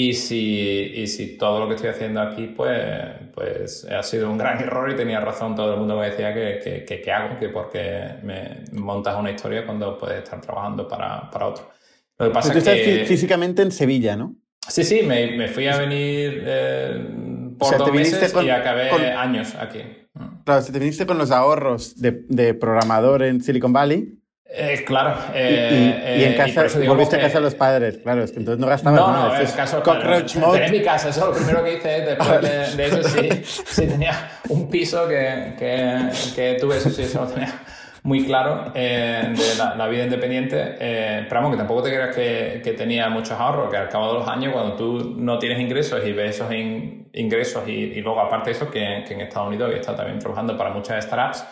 y si, y si todo lo que estoy haciendo aquí, pues, pues ha sido un gran error y tenía razón todo el mundo me decía que, que, que, hago, que porque me montas una historia cuando puedes estar trabajando para, para otro. Lo que pasa tú estás que, físicamente en Sevilla, ¿no? Sí, sí, me, me fui a venir eh, por o sea, dos meses con, y acabé con... años aquí. Claro, si te viniste con los ahorros de, de programador en Silicon Valley, eh, claro. Eh, y, y, en casa, y volviste a casa de los padres, claro, es que entonces no gastabas no, nada. No, es caso, cockroach claro, mode. mi casa, eso lo primero que hice después de, de, eso, sí, sí, tenía un piso que, que, que tuve, eso sí, eso lo tenía muy claro eh, de la, la, vida independiente, eh, pero vamos, que tampoco te creas que, que, tenía muchos ahorros, que al cabo de los años, cuando tú no tienes ingresos y ves esos in, ingresos y, y, luego aparte de eso, que, que en Estados Unidos he estado también trabajando para muchas startups,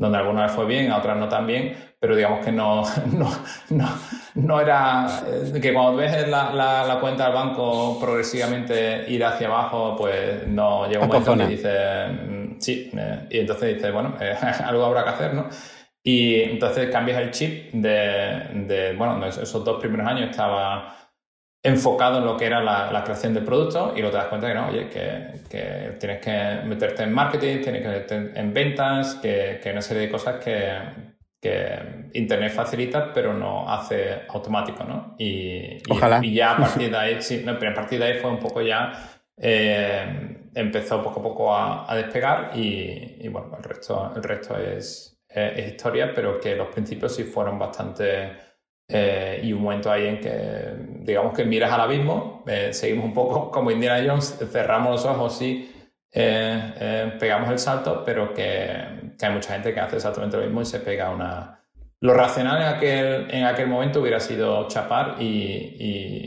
donde algunas vez fue bien, a otras no tan bien, pero digamos que no, no, no, no era eh, que cuando ves la, la, la, cuenta del banco progresivamente ir hacia abajo, pues no llega un momento que dices, mm, sí, eh, y entonces dices, bueno, eh, algo habrá que hacer, ¿no? Y entonces cambias el chip de, de bueno, esos dos primeros años estaba enfocado en lo que era la, la, creación del producto y luego te das cuenta que no, oye, que, que, tienes que meterte en marketing, tienes que meterte en ventas, que, que hay una serie de cosas que, que Internet facilita, pero no hace automático, ¿no? Y, Ojalá. y, ya a partir de ahí, sí, no, pero a partir de ahí fue un poco ya, eh, empezó poco a poco a, a despegar y, y, bueno, el resto, el resto es, es historia, pero que los principios sí fueron bastante eh, y un momento ahí en que, digamos que miras al abismo, eh, seguimos un poco como Indiana Jones, cerramos los ojos, sí, pegamos el salto, pero que, que, hay mucha gente que hace exactamente lo mismo y se pega una... Lo racional en aquel, en aquel momento hubiera sido chapar y,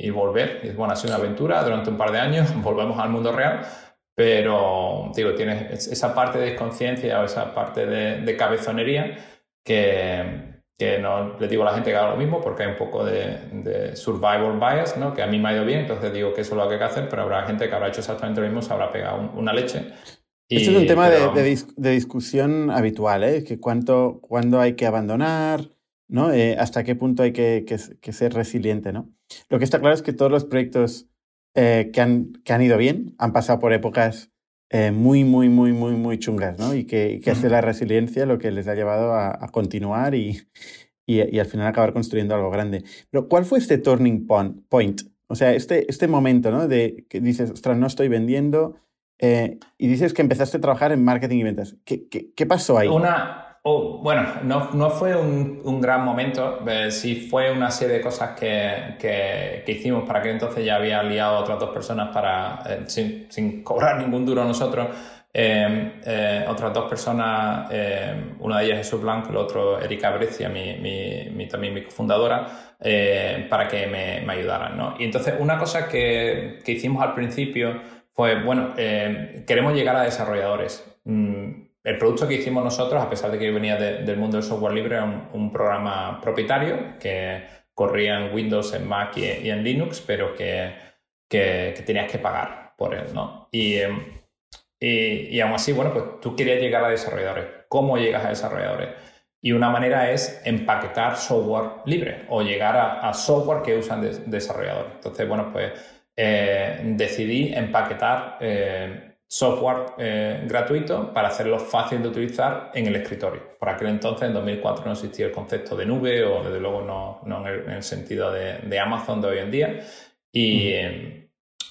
y, volver. Y, bueno, ha sido una aventura durante un par de años, volvemos al mundo real, pero digo, tienes esa parte de desconciencia o esa parte de, de cabezonería que, que no le digo a la gente que haga lo mismo porque hay un poco de, survival bias, ¿no? que a mí me ha ido bien, entonces digo que eso es lo que hay que hacer, pero habrá gente que habrá hecho exactamente lo mismo, se habrá pegado una leche. Esto es un tema de, discusión habitual, ¿eh? que cuánto, cuándo hay que abandonar, ¿no? Eh, hasta qué punto hay que, ser resiliente. ¿no? Lo que está claro es que todos los proyectos eh, que, han, que han ido bien han pasado por épocas eh, muy, muy, muy, muy, muy chungas, ¿no? Y que, que hace la resiliencia lo que les ha llevado a, continuar y, y, al final acabar construyendo algo grande. Pero ¿cuál fue este turning point? O sea, este, este momento, ¿no? De que dices, ostras, no estoy vendiendo eh, y dices que empezaste a trabajar en marketing y ventas. ¿Qué, qué, qué pasó ahí? Una, Oh, bueno, no, fue un, gran momento, eh, sí fue una serie de cosas que, hicimos. Para que entonces ya había liado a otras dos personas para, eh, sin, sin, cobrar ningún duro nosotros. Eh, eh otras dos personas, una de ellas Jesús Blanco, el otro Erika Brescia, mi, mi, también mi cofundadora, para que me, ayudaran. ¿no? Y entonces una cosa que, hicimos al principio fue, bueno, queremos llegar a desarrolladores. Mm, el producto que hicimos nosotros, a pesar de que yo venía del mundo del software libre, era un, programa propietario que corría en Windows, en Mac y, en Linux, pero que, que, tenías que pagar por él, ¿no? Y, em, y, y, aún así, bueno, pues tú querías llegar a desarrolladores. ¿Cómo llegas a desarrolladores? Y una manera es empaquetar software libre o llegar a, software que usan desarrolladores. Entonces, bueno, pues eh, decidí empaquetar... Eh, software eh, gratuito para hacerlo fácil de utilizar en el escritorio. Por aquel entonces, en 2004, no existía el concepto de nube o desde luego no, no en, el, sentido de, Amazon de hoy en día. Y,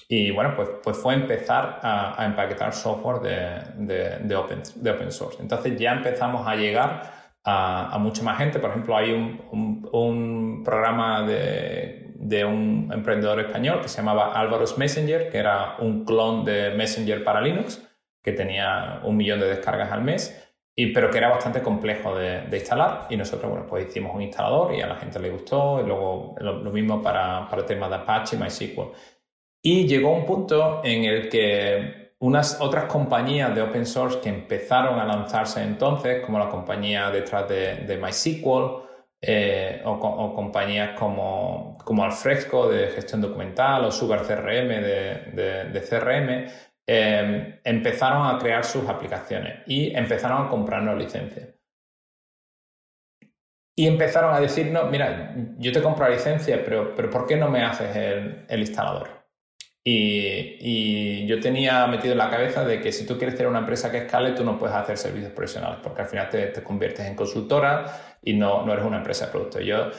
y bueno, pues, pues fue empezar a, empaquetar software de, de, open, de open source. Entonces ya empezamos a llegar a, a mucha más gente. Por ejemplo, hay un, programa de de un emprendedor español que se llamaba Álvaro's Messenger, que era un clon de Messenger para Linux, que tenía un millón de descargas al mes, y, pero que era bastante complejo de, instalar. Y nosotros, bueno, pues hicimos un instalador y a la gente le gustó, y luego lo, mismo para, para temas de Apache, MySQL. Y llegó un punto en el que unas otras compañías de open source que empezaron a lanzarse entonces, como la compañía detrás de, de MySQL, eh, o, compañías como, como Alfresco de gestión documental o Sugar CRM de, CRM, em, empezaron a crear sus aplicaciones y empezaron a comprarnos licencias. Y empezaron a decirnos, mira, yo te compro la licencia, pero, pero ¿por qué no me haces el, instalador? Y, yo tenía metido en la cabeza de que si tú quieres tener una empresa que escale, tú no puedes hacer servicios profesionales, porque al final te, te conviertes en consultora y no, no eres una empresa de producto. Yo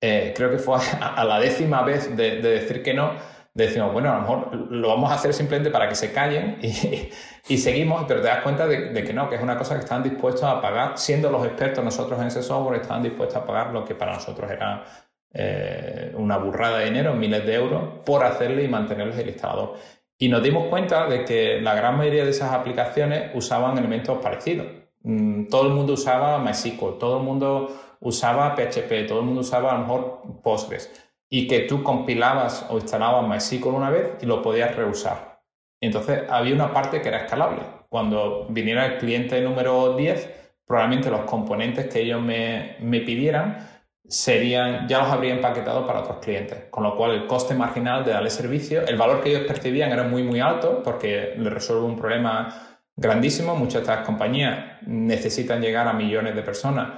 eh, creo que fue a, la décima vez de, decir que no, decimos, bueno, a lo mejor lo vamos a hacer simplemente para que se callen y, y seguimos, pero te das cuenta de, que no, que es una cosa que están dispuestos a pagar, siendo los expertos nosotros en ese software, estaban dispuestos a pagar lo que para nosotros era eh, una burrada de dinero, miles de euros, por hacerle y mantenerles el instalador. Y nos dimos cuenta de que la gran mayoría de esas aplicaciones usaban elementos parecidos. Mm, todo el mundo usaba MySQL, todo el mundo usaba PHP, todo el mundo usaba a lo mejor Postgres y que tú compilabas o instalabas MySQL una vez y lo podías reusar. Entonces había una parte que era escalable. Cuando viniera el cliente número 10, probablemente los componentes que ellos me, me pidieran serían, ya los habría empaquetado para otros clientes, con lo cual el coste marginal de darle servicio, el valor que ellos percibían era muy muy alto porque le resuelve un problema grandísimo. Muchas de estas compañías necesitan llegar a millones de personas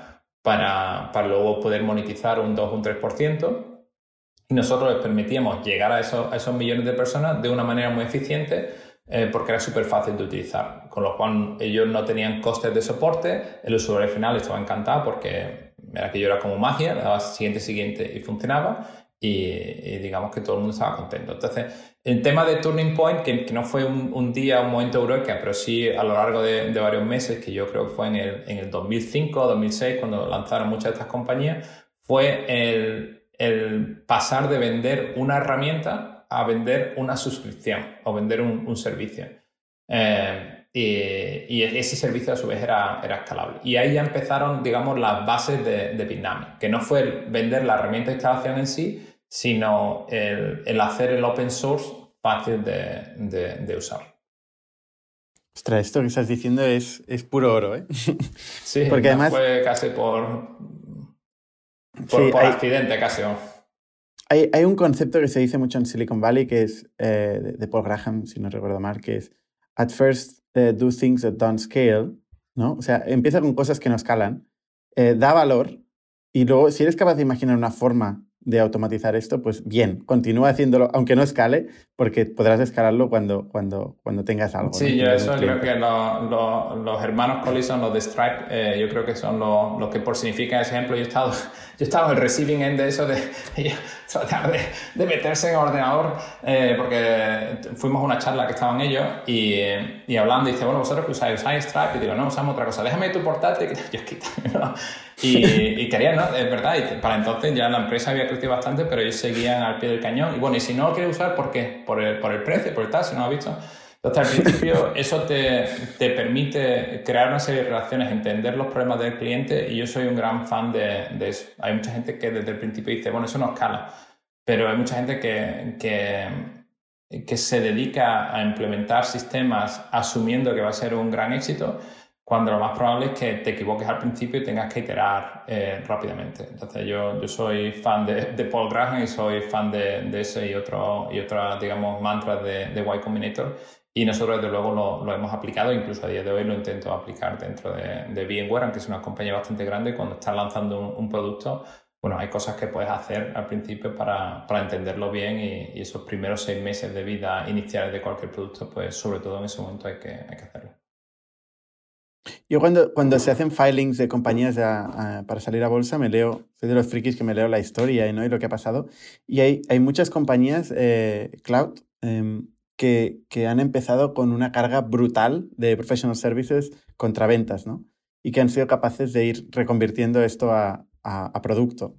para, para luego poder monetizar un 2 o un 3%. Y nosotros les permitíamos llegar a esos, a esos millones de personas de una manera muy eficiente eh, porque era súper fácil de utilizar. Con lo cual ellos no tenían costes de soporte, el usuario final estaba encantado porque era que yo era como magia, le daba siguiente, siguiente y funcionaba y, digamos que todo el mundo estaba contento. Entonces, el tema de Turning Point, que, no fue un, día, un momento eureka, pero sí a lo largo de, varios meses, que yo creo que fue en el, en el 2005 2006, cuando lanzaron muchas de estas compañías, fue el, el pasar de vender una herramienta a vender una suscripción o vender un, un servicio. Y, ese servicio a su vez era, era, escalable. Y ahí ya empezaron, digamos, las bases de, de Bitnami, que no fue vender la herramienta de instalación en sí, sino el, hacer el open source fácil de, de, usar. Ostras, esto que estás diciendo es, es puro oro, ¿eh? Sí, porque además fue casi por, por, accidente, casi. Hay, hay, un concepto que se dice mucho en Silicon Valley que es eh, de Paul Graham, si no recuerdo mal, que es at first eh, do things that don't scale, ¿no? O sea, empieza con cosas que no escalan, eh, da valor y luego, si eres capaz de imaginar una forma de automatizar esto, pues bien, continúa haciéndolo, aunque no escale, porque podrás escalarlo cuando, cuando, cuando tengas algo. Sí, yo eso creo que los hermanos Collison, los de Stripe, eh, yo creo que son los, que por significan ese ejemplo. Yo he estado, yo he estado en el receiving end de eso, de, tratar de, de, meterse en el ordenador, eh, porque fuimos a una charla que estaban ellos y, y hablando, y dice, bueno, vosotros que usáis, usáis Stripe, y digo, no, usamos otra cosa, déjame tu portátil, yo quítame, y, y querían, ¿no? Es verdad, y para entonces ya la empresa había crecido bastante, pero ellos seguían al pie del cañón. Y bueno, y si no lo quieres usar, ¿por qué? Por el, por el precio, por el tal, si no lo has visto. Entonces, al principio, eso te, te, permite crear una serie de relaciones, entender los problemas del cliente, y yo soy un gran fan de, eso. Hay mucha gente que desde el principio dice, bueno, eso no escala, pero hay mucha gente que, que, que se dedica a implementar sistemas asumiendo que va a ser un gran éxito cuando lo más probable es que te equivoques al principio y tengas que iterar eh, rápidamente. Entonces yo, yo soy fan de, Paul Graham y soy fan de, ese y otro y otras, digamos, mantras de Y Combinator y nosotros desde luego lo, hemos aplicado, incluso a día de hoy lo intento aplicar dentro de, de VMware, aunque es una compañía bastante grande, cuando estás lanzando un, producto, bueno, hay cosas que puedes hacer al principio para, para entenderlo bien y, y, esos primeros seis meses de vida iniciales de cualquier producto, pues sobre todo en ese momento hay que, hay que hacerlo. Yo cuando, cuando se hacen filings de compañías para salir a bolsa, me leo, soy de los frikis que me leo la historia ¿no? y lo que ha pasado. Y hay, hay muchas compañías eh, cloud em, que, que, han empezado con una carga brutal de professional services contra ventas, ¿no? Y que han sido capaces de ir reconvirtiendo esto a, a, a producto.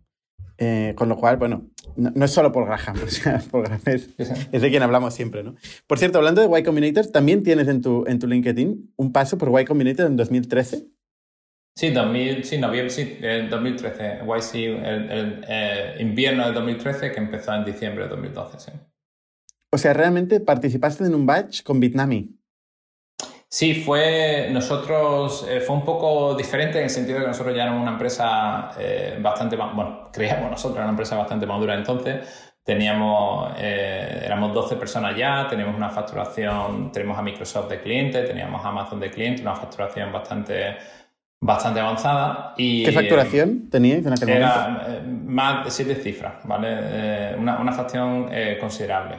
Eh, con lo cual, bueno, no, es solo por Graham, o sea, Graham es, de quien hablamos siempre, ¿no? Por cierto, hablando de Y Combinator, también tienes en tu, en tu LinkedIn un paso por Y Combinator en 2013. Sí, 2000, sí, noviembre, sí, en 2013. YC, el, el eh, invierno de 2013 que empezó en diciembre de 2012, sí. O sea, realmente participaste en un batch con Bitnami. Sí, fue nosotros, eh, fue un poco diferente en el sentido de que nosotros ya éramos una empresa eh, bastante, bueno, creíamos nosotros, era una empresa bastante madura entonces, teníamos, eh, éramos 12 personas ya, teníamos una facturación, tenemos a Microsoft de cliente, teníamos a Amazon de cliente, una facturación bastante, bastante avanzada. Y, ¿Qué facturación teníais en aquel era, más de siete cifras, ¿vale? una, una facturación considerable.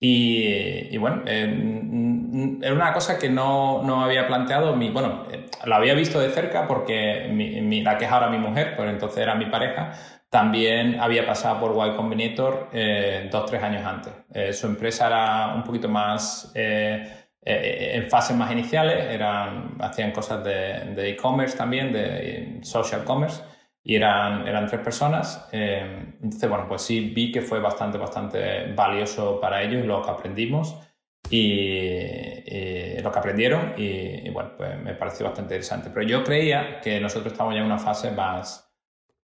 y, y, bueno, era una cosa que no, no había planteado. Mi, bueno, eh, la había visto de cerca porque mi, la que es ahora mi mujer, pues entonces era mi pareja, también había pasado por Y Combinator eh, dos, tres años antes. Eh, su empresa era un poquito más en fases más iniciales, eran, hacían cosas de e-commerce también, de social commerce y eran, eran tres personas. entonces, bueno, pues sí vi que fue bastante, bastante valioso para ellos lo que aprendimos y, lo que aprendieron y, bueno, pues me pareció bastante interesante. Pero yo creía que nosotros estamos ya en una fase más,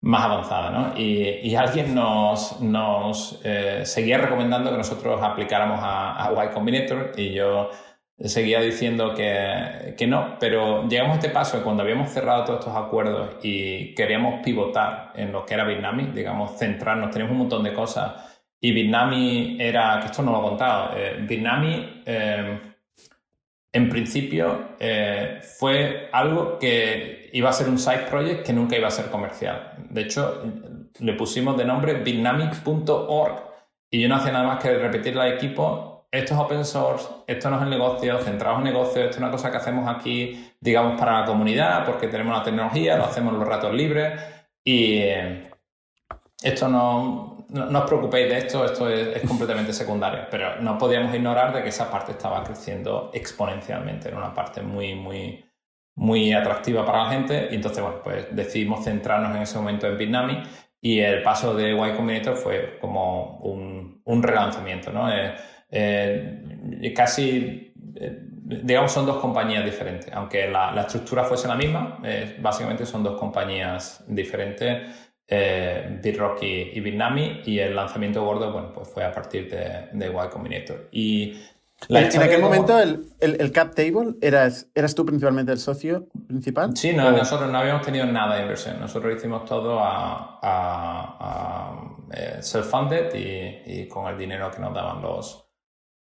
más avanzada, ¿no? Y, alguien nos, nos eh, seguía recomendando que nosotros aplicáramos a, a Y Combinator y yo seguía diciendo que, que, no, pero llegamos a este paso cuando habíamos cerrado todos estos acuerdos y queríamos pivotar en lo que era Bitnami, digamos, centrarnos, teníamos un montón de cosas y Bitnami era, que esto no lo he contado, eh, Bitnami eh, en principio eh, fue algo que iba a ser un side project que nunca iba a ser comercial. De hecho, le pusimos de nombre bitnami.org y yo no hacía nada más que repetirle al equipo, esto es open source, esto no es el negocio, centrados en negocio, esto es una cosa que hacemos aquí, digamos, para la comunidad, porque tenemos la tecnología, lo hacemos los ratos libres y esto no, no, os preocupéis de esto, esto es, completamente secundario, pero no podíamos ignorar de que esa parte estaba creciendo exponencialmente, era una parte muy, muy, muy atractiva para la gente y entonces, bueno, pues decidimos centrarnos en ese momento en Bitnami y el paso de Y Combinator fue como un, un relanzamiento, ¿no? Eh, eh, casi digamos, son dos compañías diferentes. Aunque la, estructura fuese la misma, básicamente son dos compañías diferentes. Eh, BitRock y, Bitnami y el lanzamiento gordo bueno, pues fue a partir de, de Y Combinator. Y en aquel momento, el, el, cap table, ¿eras, ¿eras tú principalmente el socio principal? Sí, no, nosotros no habíamos tenido nada de inversión. Nosotros hicimos todo a, a, eh, self-funded y, con el dinero que nos daban los,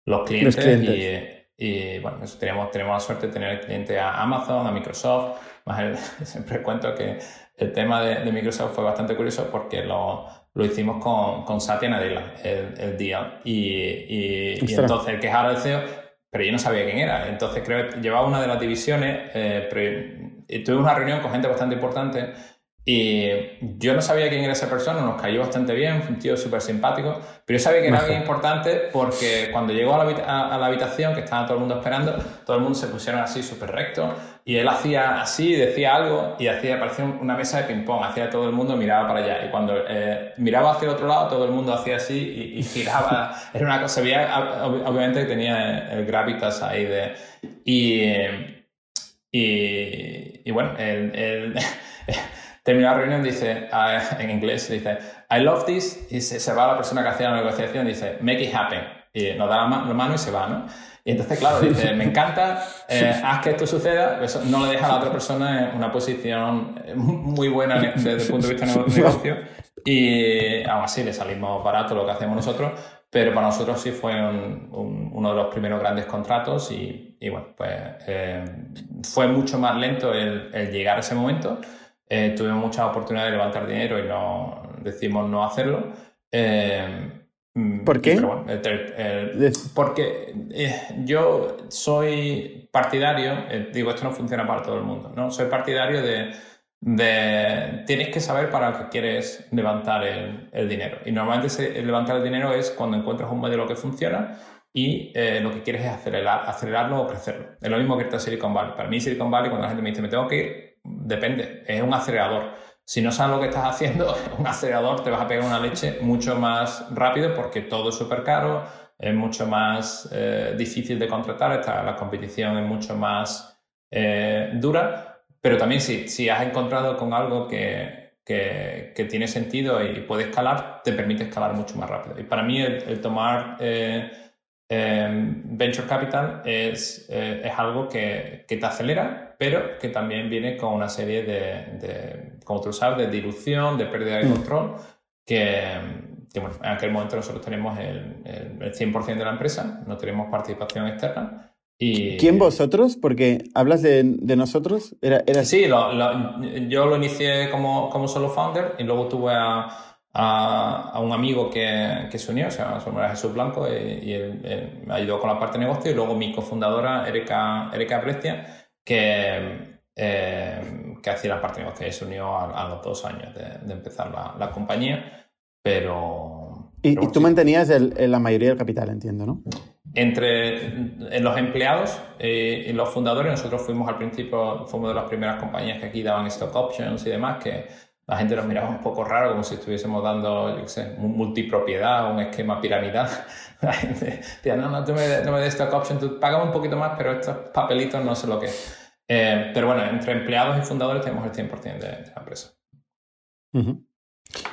los clientes. Y, bueno, eso teníamos, tenemos la suerte de tener el cliente a Amazon, a Microsoft. Más siempre cuento que el tema de, de Microsoft fue bastante curioso porque lo lo hicimos con, con Satya Nadella el, día. Y, y, entonces el que es ahora el CEO, pero yo no sabía quién era. Entonces creo que llevaba una de las divisiones, eh, pero, tuve una reunión con gente bastante importante y yo no sabía quién era esa persona, nos cayó bastante bien, fue un tío súper simpático, pero yo sabía que era alguien importante porque cuando llegó a la, a la, habitación, que estaba todo el mundo esperando, todo el mundo se pusieron así súper recto y él hacía así, decía algo y hacía, parecía una mesa de ping-pong, hacía todo el mundo miraba para allá y cuando eh, miraba hacia el otro lado, todo el mundo hacía así y, giraba. Era una cosa, veía obviamente que tenía el gravitas ahí de... Y, y, y bueno, el terminó la reunión, dice, en inglés, dice, I love this, y se, va la persona que hacía la negociación, dice, make it happen, y nos da la, mano y se va, ¿no? Y entonces, claro, dice, me encanta, eh, haz que esto suceda, eso no le deja a la otra persona en una posición muy buena desde el punto de vista de negocio, y aún así le salimos barato lo que hacemos nosotros, pero para nosotros sí fue uno de los primeros grandes contratos y, y bueno, pues eh, fue mucho más lento el, el llegar a ese momento, eh, tuvimos muchas oportunidades de levantar dinero y no decidimos no hacerlo. Eh, mm, ¿Por qué? porque eh, yo soy partidario, digo, esto no funciona para todo el mundo, ¿no? Soy partidario de, de tienes que saber para qué quieres levantar el, dinero. Y normalmente levantar el dinero es cuando encuentras un modelo que funciona y lo que quieres es acelerar, acelerarlo o crecerlo. Es lo mismo que está Silicon Valley. Para mí Silicon Valley, cuando la gente me dice, me tengo que ir, depende, es un acelerador. Si no sabes lo que estás haciendo, un acelerador te vas a pegar una leche mucho más rápido porque todo es súper caro, es mucho más eh, difícil de contratar, está, la competición es mucho más eh, dura, pero también si, si has encontrado con algo que, que, tiene sentido y puede escalar, te permite escalar mucho más rápido. Y para mí el, tomar... Eh, venture capital es, es algo que, que, te acelera pero que también viene con una serie de, como tú sabes, de dilución, de pérdida de mm. control, que, bueno, en aquel momento nosotros tenemos el, el, 100% de la empresa, no tenemos participación externa. Y, ¿Quién vosotros? Porque hablas de, de nosotros. ¿Era, era... Sí, yo lo inicié como, como solo founder y luego tuve a, a, un amigo que, que, se unió, se llama Jesús Blanco, y, él, me ayudó con la parte de negocio y luego mi cofundadora, Erika, Erika Brestia, que, eh, que hacía la parte de negocio y se unió a, los dos años de, empezar la, la, compañía, pero... Y, tú mantenías la mayoría del capital, entiendo, ¿no? Entre los empleados eh, y los fundadores, nosotros fuimos al principio, fuimos de las primeras compañías que aquí daban stock options y demás, que la gente nos miraba un poco raro, como si estuviésemos dando, yo qué sé, multipropiedad, un esquema piramidal. La gente decía, no, no, tú me, no me des stock option, tú pagas un poquito más, pero estos papelitos no sé lo que eh, pero bueno, entre empleados y fundadores tenemos el 100% de, de, la empresa.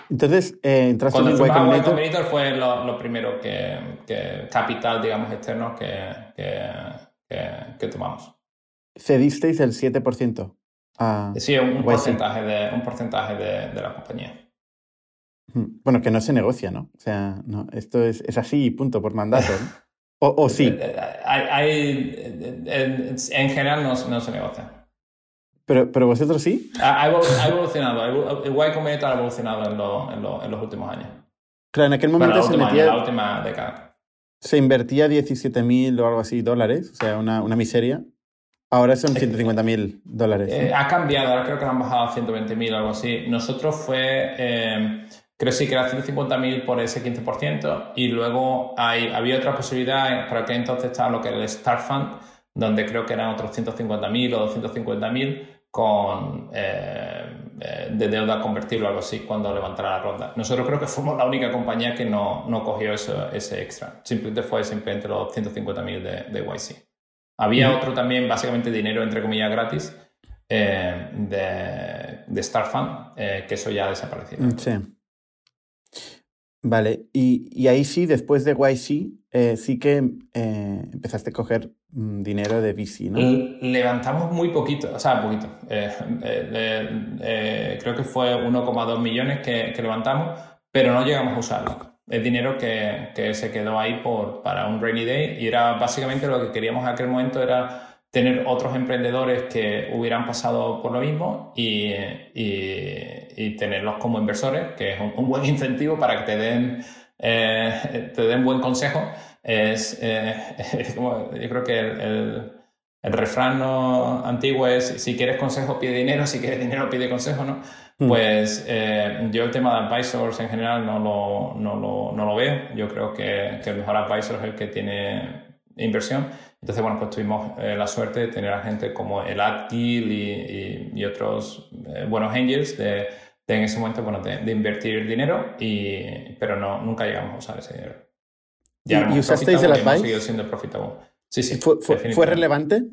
Entonces, eh, entraste Cuando en Y Combinator. Combinator fue lo, lo primero que, que, capital, digamos, externo que, que, que tomamos. Cedisteis el 7%. Sí, un, porcentaje, de, un porcentaje de, la compañía. Bueno, que no se negocia, ¿no? O sea, no, esto es, es así punto, por mandato. O, o, sí. Hay, en, general no, no, se negocia. ¿Pero, pero vosotros sí? Ha, evolucionado. El Y Combinator ha evolucionado en, lo, en, lo, en, los últimos años. Claro, en aquel momento se metía... En la última década. Se invertía 17.000 o algo así dólares, o sea, una, una miseria. Ahora son 150 mil dólares. Eh, ha cambiado, ahora creo que han bajado a 120 mil algo así. Nosotros fue, eh, creo sí que era 150 mil por ese 15% y luego hay, había otra posibilidad, para que entonces estaba lo que era el Start Fund, donde creo que eran otros 150 mil o 250 mil con eh, de deuda convertible o algo así cuando levantara la ronda. Nosotros creo que fuimos la única compañía que no, no cogió eso, ese extra. Simplemente fue simplemente los 150 mil de, de YC. Había otro también, básicamente dinero entre comillas gratis, eh, de, de Starfund, eh, que eso ya ha desaparecido. Mm, sí. Vale, y, ahí sí, después de YC, eh, sí que empezaste a coger mm, dinero de VC, ¿no? levantamos muy poquito, o sea, poquito. creo que fue 1,2 millones que, que, levantamos, pero no llegamos a usarlo. Es dinero que, se quedó ahí por, para un rainy day y era básicamente lo que queríamos en aquel momento era tener otros emprendedores que hubieran pasado por lo mismo y, y, tenerlos como inversores, que es un, buen incentivo para que te den, eh, te den buen consejo. Es, eh, como, yo creo que el, el, refrán antiguo es, si quieres consejo, pide dinero, si quieres dinero, pide consejo, ¿no? Hmm. Pues eh, yo el tema de advisors en general no lo, no lo, no lo veo. Yo creo que, que el mejor advisor es el que tiene inversión entonces, bueno, pues tuvimos eh, la suerte de tener a gente como el Adgil y, y, otros eh, buenos angels de, en ese momento, bueno, de, invertir dinero, y, pero no, nunca llegamos a usar ese dinero. Ya ¿Y, usasteis el advice? siendo profitable. Sí, sí. ¿Fue, fue, relevante?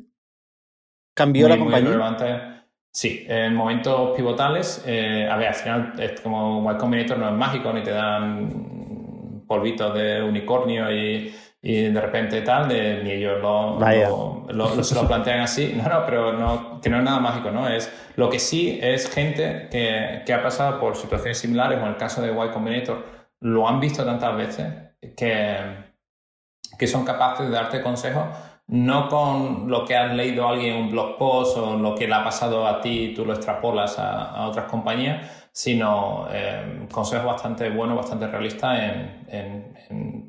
¿Cambió la compañía? Muy relevante. Sí, en momentos pivotales, eh, a ver, al final, es como Y Combinator no es mágico, ni te dan polvitos de unicornio y y de repente tal, de, ni ellos lo, lo, se lo plantean así. No, no, pero no, que no es nada mágico, ¿no? Es, lo que sí es gente que, que ha pasado por situaciones similares, o en el caso de Y Combinator, lo han visto tantas veces que, que son capaces de darte consejos no con lo que has leído alguien en un blog post o lo que le ha pasado a ti y tú lo extrapolas a, otras compañías, sino eh, consejos bastante buenos, bastante realistas en,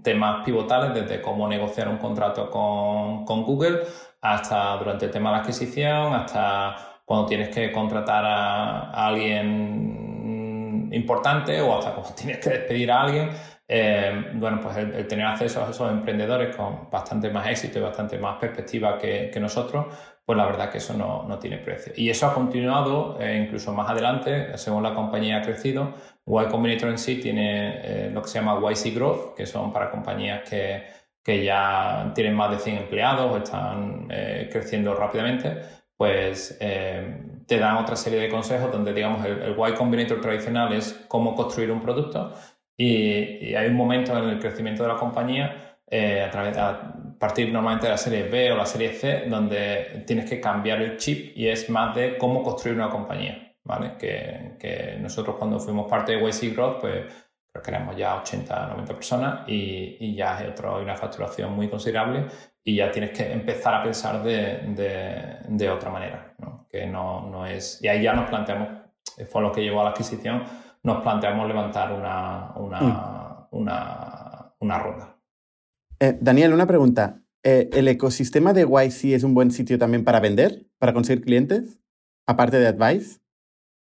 temas pivotales, desde cómo negociar un contrato con, Google hasta durante el tema de la adquisición, hasta cuando tienes que contratar a, alguien importante o hasta cuando tienes que despedir a alguien. Eh, bueno, pues el, tener acceso a esos emprendedores con bastante más éxito y bastante más perspectiva que, que nosotros, pues la verdad que eso no, no tiene precio. Y eso ha continuado eh, incluso más adelante, según la compañía ha crecido. Y Combinator en sí tiene eh, lo que se llama YC Growth, que son para compañías que, que ya tienen más de 100 empleados están eh, creciendo rápidamente, pues te dan otra serie de consejos donde, digamos, el, el Y Combinator tradicional es cómo construir un producto y, y hay un momento en el crecimiento de la compañía a través de partir normalmente de la serie B o la serie C, donde tienes que cambiar el chip y es más de cómo construir una compañía, ¿vale? Que, que nosotros cuando fuimos parte de YC Growth, pues creo que éramos ya 80, 90 personas y, y ya hay, otro, una facturación muy considerable y ya tienes que empezar a pensar de, de, de otra manera, ¿no? Que no, no es... Y ahí ya nos planteamos, fue lo que llevó a la adquisición, nos planteamos levantar una, una, mm. una, una ronda. Eh, Daniel, una pregunta. Eh, ¿El ecosistema de YC es un buen sitio también para vender, para conseguir clientes, aparte de Advice?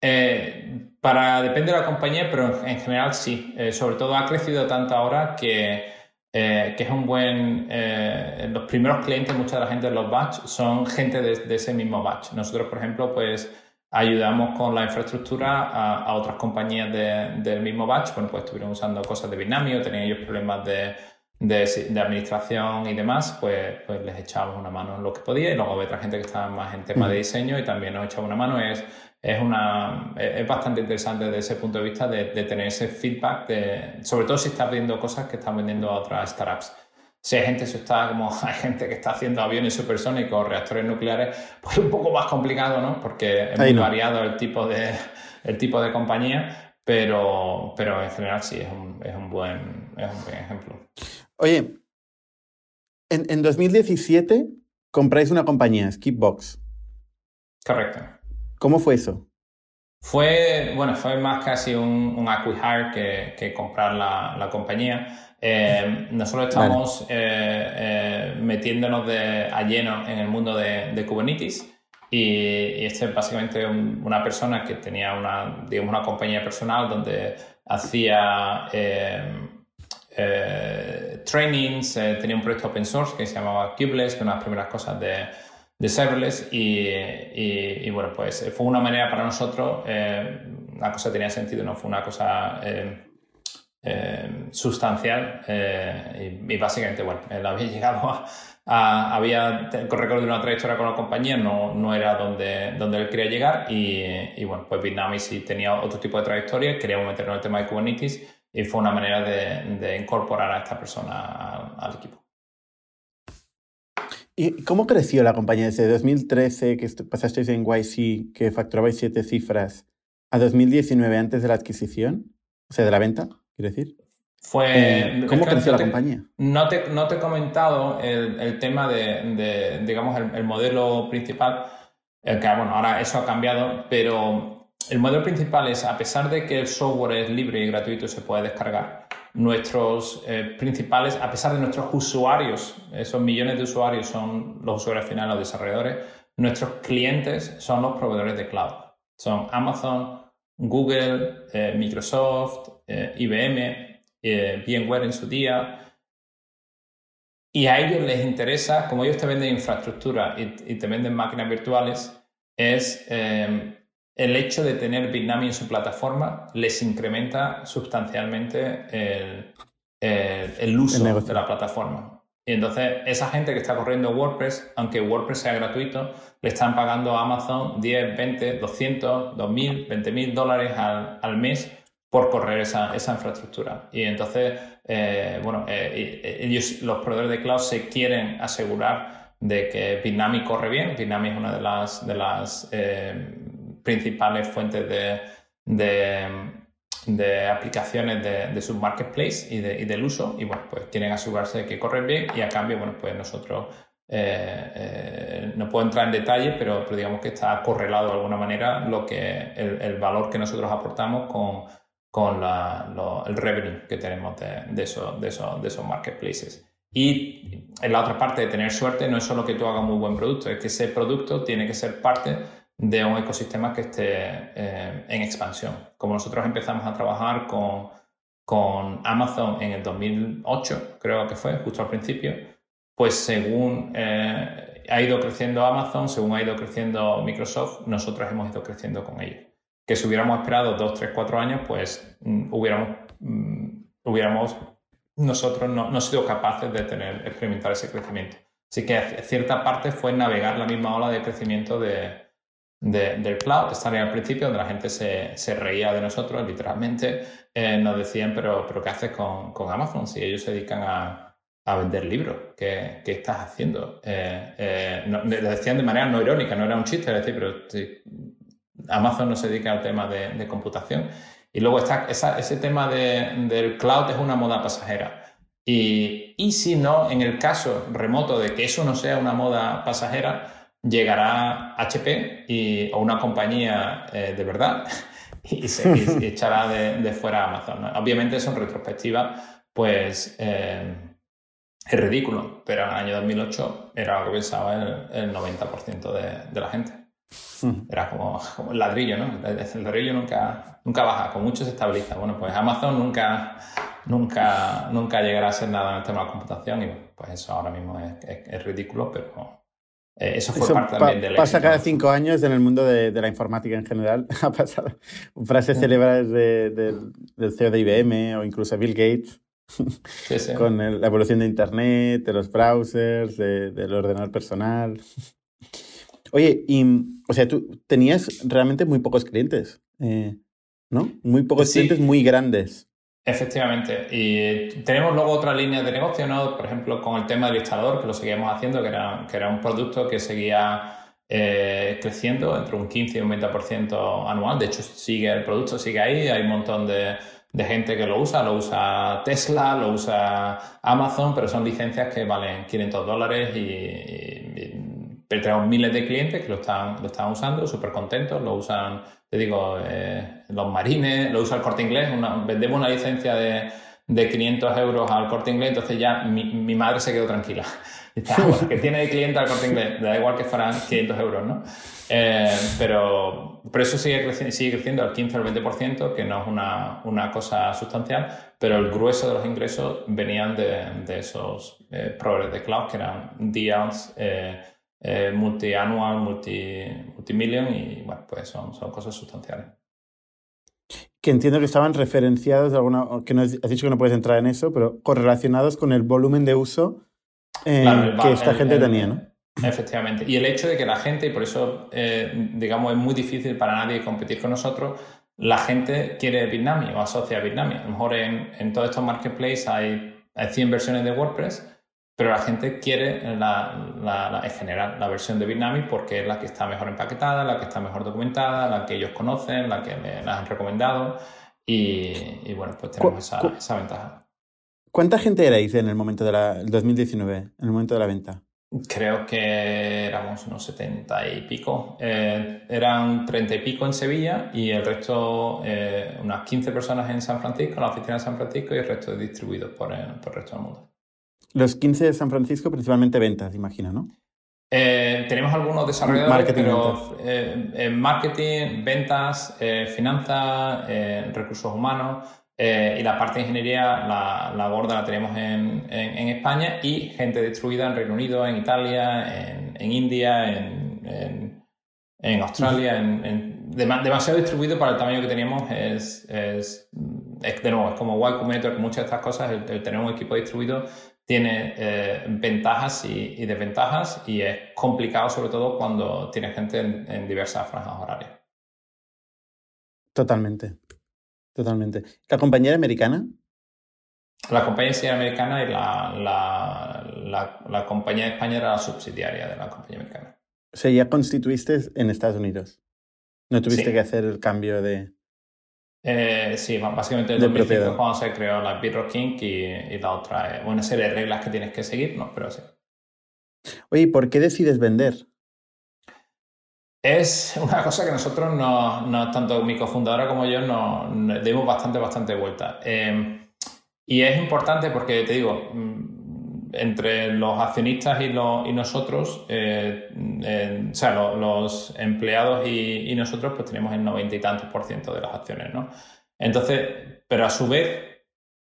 Eh, para, depende de la compañía, pero en general sí. sobre todo ha crecido tanto ahora que, que es un buen... los primeros clientes, mucha de la gente de los batch son gente de, ese mismo batch. Nosotros, por ejemplo, pues ayudamos con la infraestructura a, otras compañías del mismo batch. Bueno, pues estuvieron usando cosas de Bitnami o tenían ellos problemas de de, administración y demás, pues, pues les echamos una mano en lo que podía y luego había otra gente que estaba más en tema de diseño y también nos echaba una mano. Es, es, una, es bastante interesante desde ese punto de vista de, tener ese feedback, de, sobre todo si estás viendo cosas que están vendiendo a otras startups. Si hay gente, está como hay gente que está haciendo aviones supersónicos, reactores nucleares, pues es un poco más complicado, ¿no? Porque es muy variado el tipo de, el tipo de compañía, pero, pero en general sí es un, es un, buen, es un buen ejemplo. Oye, en, en 2017 compráis una compañía, Skipbox. Correcto. ¿Cómo fue eso? Fue, bueno, fue más casi un, un acquihire que, que comprar la, la compañía. Eh, nosotros estamos eh, eh, metiéndonos de, a lleno en el mundo de, de Kubernetes y, y, este es básicamente una persona que tenía una, digamos, una compañía personal donde hacía trainings, tenía un proyecto open source que se llamaba Kubeless, que es una de las primeras cosas de, de serverless y, y, bueno, pues fue una manera para nosotros, la cosa tenía sentido, no fue una cosa sustancial y, básicamente, bueno, él había llegado a, había recorrido una trayectoria con la compañía, no, no era donde, donde él quería llegar y, y bueno, pues Bitnami sí tenía otro tipo de trayectoria, queríamos meternos en el tema de Kubernetes y fue una manera de, de incorporar a esta persona al, equipo. ¿Y cómo creció la compañía desde 2013, que pasasteis en YC, que facturabais siete cifras, a 2019 antes de la adquisición? O sea, de la venta, quiero decir. Fue, ¿Cómo creció la compañía? No te, no te he comentado el, el tema de, de digamos, el, el, modelo principal, el que, bueno, ahora eso ha cambiado, pero el modelo principal es, a pesar de que el software es libre y gratuito y se puede descargar, nuestros eh, principales, a pesar de nuestros usuarios, esos millones de usuarios son los usuarios finales, los desarrolladores, nuestros clientes son los proveedores de cloud. Son Amazon, Google, eh, Microsoft, eh, IBM, VMware en su día. Y a ellos les interesa, como ellos te venden infraestructura y, y te venden máquinas virtuales, es el hecho de tener Bitnami en su plataforma les incrementa sustancialmente el, el, uso de la plataforma. Y entonces, esa gente que está corriendo WordPress, aunque WordPress sea gratuito, le están pagando a Amazon 10, 20, 200, 2000, 20 mil dólares al, al, mes por correr esa, esa infraestructura. Y entonces, eh, bueno, eh, ellos, los proveedores de cloud, se quieren asegurar de que Bitnami corre bien. Bitnami es una de las, de las eh, principales fuentes de, aplicaciones de, de, su marketplace y, y, del uso y bueno, pues quieren asegurarse de que corren bien y a cambio, bueno, pues nosotros eh, eh, no puedo entrar en detalle, pero, pero, digamos que está correlado de alguna manera lo que el, valor que nosotros aportamos con, con la, el revenue que tenemos de, de, eso, de, eso, de esos marketplaces. Y en la otra parte de tener suerte no es solo que tú hagas muy buen producto, es que ese producto tiene que ser parte de un ecosistema que esté eh, en expansión. Como nosotros empezamos a trabajar con, con, Amazon en el 2008, creo que fue, justo al principio, pues según eh, ha ido creciendo Amazon, según ha ido creciendo Microsoft, nosotros hemos ido creciendo con ellos. Que si hubiéramos esperado dos, tres, cuatro años, pues mm, hubiéramos, mm, hubiéramos nosotros no, no, sido capaces de tener, experimentar ese crecimiento. Así que cierta parte fue navegar la misma ola de crecimiento de, del cloud. Estaría al principio donde la gente se, se reía de nosotros, literalmente eh, nos decían, pero, pero ¿qué haces con, con, Amazon si ellos se dedican a, a vender libros? ¿Qué, qué estás haciendo? Eh, eh, no, decían de manera no irónica, no era un chiste, decir, pero Amazon no se dedica al tema de, de computación. Y luego está esa, ese tema de, del cloud es una moda pasajera. Y, y si no, en el caso remoto de que eso no sea una moda pasajera, llegará HP y, o una compañía eh, de verdad y se echará de, fuera a Amazon. Obviamente eso en retrospectiva pues eh, es ridículo, pero en el año 2008 era lo que pensaba el, 90% de, de, la gente. Era como, como, el ladrillo, ¿no? El, ladrillo nunca, nunca baja, con mucho se estabiliza. Bueno, pues Amazon nunca, nunca, nunca llegará a ser nada en el tema de la computación y pues eso ahora mismo es, es ridículo, pero eh, eso fue parte también de la Pasa cada cinco años en el mundo de, la informática en general. Ha pasado frases célebres del CEO de IBM o incluso Bill Gates. con la evolución de Internet, de los browsers, del ordenador personal. Oye, y, o sea, tú tenías realmente muy pocos clientes, eh, ¿no? Muy pocos clientes muy grandes. Efectivamente. Y tenemos luego otra línea de negocio, ¿no? Por ejemplo, con el tema del instalador, que lo seguíamos haciendo, que era, que era un producto que seguía eh, creciendo entre un 15 y un 20% anual. De hecho, sigue el producto, sigue ahí. Hay un montón de, de, gente que lo usa. Lo usa Tesla, lo usa Amazon, pero son licencias que valen 500 dólares y pero tenemos miles de clientes que lo están, lo están usando, súper contentos, lo usan, te digo, eh, los marines, lo usa el corte inglés, vendemos una licencia de, de 500 euros al corte inglés, entonces ya mi, mi madre se quedó tranquila. Ah, que tiene de cliente al corte inglés, da igual que fueran 500 euros, ¿no? Eh, pero, pero eso sigue creciendo, sigue creciendo al 15 o al 20%, que no es una, una, cosa sustancial, pero el grueso de los ingresos venían de, de esos eh, proveedores de cloud, que eran deals, eh, eh, multianual, multi, multimillion y bueno, pues son, son cosas sustanciales. que entiendo que estaban referenciados de alguna, que no has dicho que no puedes entrar en eso, pero correlacionados con el volumen de uso eh, que esta gente tenía, ¿no? Efectivamente. Y el hecho de que la gente, y por eso, eh, digamos, es muy difícil para nadie competir con nosotros, la gente quiere Bitnami o asocia a Bitnami. A lo mejor en, en todos estos marketplaces hay, hay 100 versiones de WordPress, pero la gente quiere la, la, en general la versión de Bitnami porque es la que está mejor empaquetada, la que está mejor documentada, la que ellos conocen, la que la han recomendado y, bueno, pues tenemos esa, esa, ventaja. ¿Cuánta gente erais en el momento de la 2019, en el momento de la venta? Creo que éramos unos 70 y pico. Eh, eran 30 y pico en Sevilla y el resto, eh, unas 15 personas en San Francisco, en la oficina de San Francisco y el resto distribuidos por por el resto del mundo. Los 15 de San Francisco, principalmente ventas, imagino, ¿no? Eh, tenemos algunos desarrolladores, marketing, pero eh, marketing, ventas, eh, finanzas, recursos humanos y la parte de ingeniería, la, la gorda la tenemos en, España y gente distribuida en Reino Unido, en Italia, en, India, en, Australia, en, demasiado distribuido para el tamaño que teníamos. Es, es, de nuevo, es como Y Combinator, muchas de estas cosas, el tener un equipo distribuido tiene eh, ventajas y, desventajas y es complicado sobre todo cuando tienes gente en, diversas franjas horarias. Totalmente, totalmente. ¿La compañía americana? La compañía sí americana y la, la, la, compañía de España era la subsidiaria de la compañía americana. O sea, ya constituiste en Estados Unidos. No tuviste que hacer el cambio de... Eh, sí, básicamente en 2005 cuando se creó la Bitrock King y, la otra, una serie de reglas que tienes que seguir, ¿no? Pero sí. Oye, ¿por qué decides vender? Es una cosa que nosotros, no, tanto mi cofundadora como yo, nos no, dimos bastante, bastante vuelta. Eh, y es importante porque, te digo, entre los accionistas y, nosotros, eh, o sea, los empleados y, nosotros, pues tenemos el noventa y tantos por ciento de las acciones, ¿no? Entonces, pero a su vez,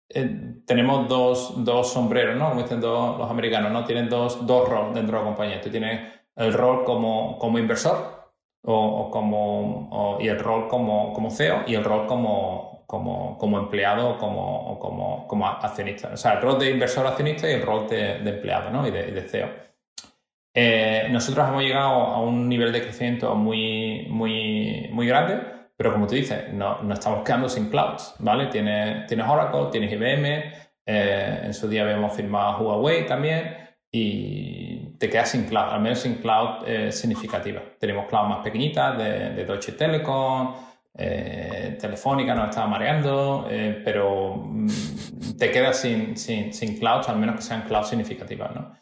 eh, tenemos dos, dos, sombreros, ¿no? Como dicen los americanos, ¿no? Tienen dos, dos roles dentro de la compañía. Tú tienes el rol como, como inversor o, como, y el rol como, como CEO y el rol como, como, como empleado o como, como, como, accionista. O sea, el rol de inversor accionista y el rol de, empleado ¿no? y, de, CEO. Eh, nosotros hemos llegado a un nivel de crecimiento muy, muy, muy grande, pero como tú dices, no, no estamos quedando sin clouds, ¿vale? Tienes, tienes Oracle, tienes IBM, eh, en su día habíamos firmado Huawei también y te quedas sin cloud, al menos sin cloud eh, significativa. Tenemos cloud más pequeñitas de, de Deutsche Telekom, eh, telefónica nos estaba mareando, eh, pero mm, te quedas sin, sin, clouds, al menos que sean clouds significativas. ¿no?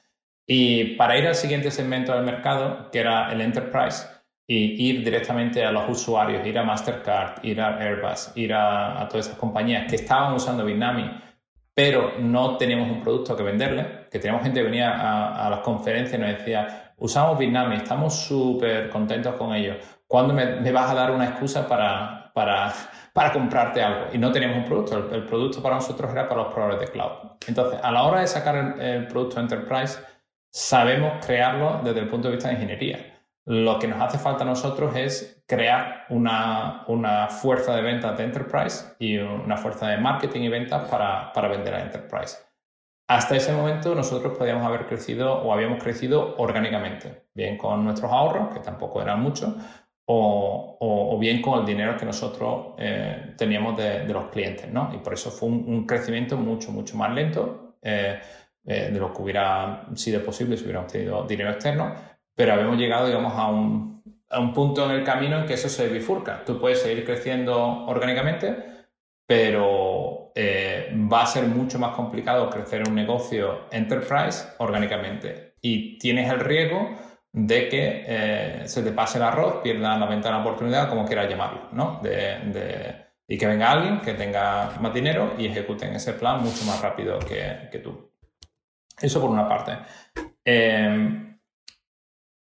Y para ir al siguiente segmento del mercado, que era el enterprise, y ir directamente a los usuarios, ir a Mastercard, ir a Airbus, ir a, todas esas compañías que estaban usando Bitnami, pero no teníamos un producto que venderle, que teníamos gente que venía a, a las conferencias y nos decía, usamos Bitnami, estamos súper contentos con ellos, ¿cuándo me, vas a dar una excusa para, para, comprarte algo? Y no teníamos un producto, el, producto para nosotros era para los proveedores de cloud. Entonces, a la hora de sacar el, producto Enterprise, sabemos crearlo desde el punto de vista de ingeniería. Lo que nos hace falta a nosotros es crear una, una, fuerza de ventas de Enterprise y una fuerza de marketing y ventas para, para vender a Enterprise. Hasta ese momento nosotros podíamos haber crecido o habíamos crecido orgánicamente, bien con nuestros ahorros, que tampoco eran muchos, o, bien con el dinero que nosotros eh, teníamos de, los clientes, ¿no? Y por eso fue un, crecimiento mucho, mucho más lento eh, eh, de lo que hubiera sido posible si hubiéramos tenido dinero externo, pero habíamos llegado, digamos, a un, a un punto en el camino en que eso se bifurca. Tú puedes seguir creciendo orgánicamente, pero va a ser mucho más complicado crecer un negocio enterprise orgánicamente. Y tienes el riesgo de que eh, se te pase el arroz, pierdan la ventana de oportunidad, como quieras llamarlo, ¿no? De, y que venga alguien que tenga más dinero y ejecuten ese plan mucho más rápido que, tú. Eso por una parte. Em,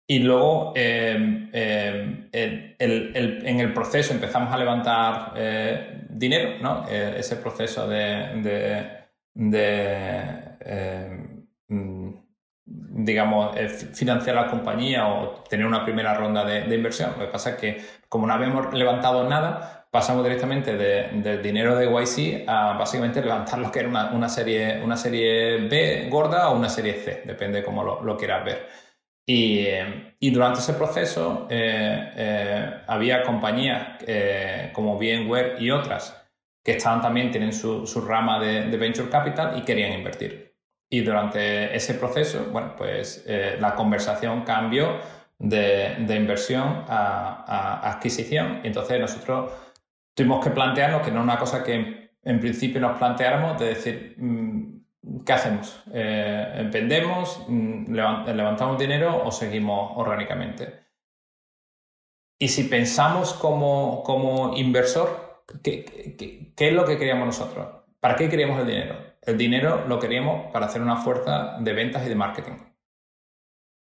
y luego em, em, en el proceso empezamos a levantar eh, dinero, ¿no? Eh, ese proceso de, de, de digamos, eh, financiar la compañía o tener una primera ronda de, inversión. Lo que pasa es que, como no habíamos levantado nada, pasamos directamente del dinero de YC a básicamente levantar lo que era una, serie, una serie B gorda o una serie C, depende de cómo lo, quieras ver. Y, durante ese proceso había compañías como VMware y otras que estaban también, tienen su, rama de, venture capital y querían invertir. Y durante ese proceso, bueno, pues eh, la conversación cambió de, inversión a, adquisición. Y entonces nosotros tuvimos que plantearnos, que no es una cosa que en principio nos planteáramos, de decir, mm, ¿qué hacemos? Eh, ¿Vendemos? Mm, ¿Levantamos dinero o seguimos orgánicamente? Y si pensamos como, como inversor, ¿qué, es lo que queríamos nosotros? ¿Para qué queríamos el dinero? El dinero lo queríamos para hacer una fuerza de ventas y de marketing.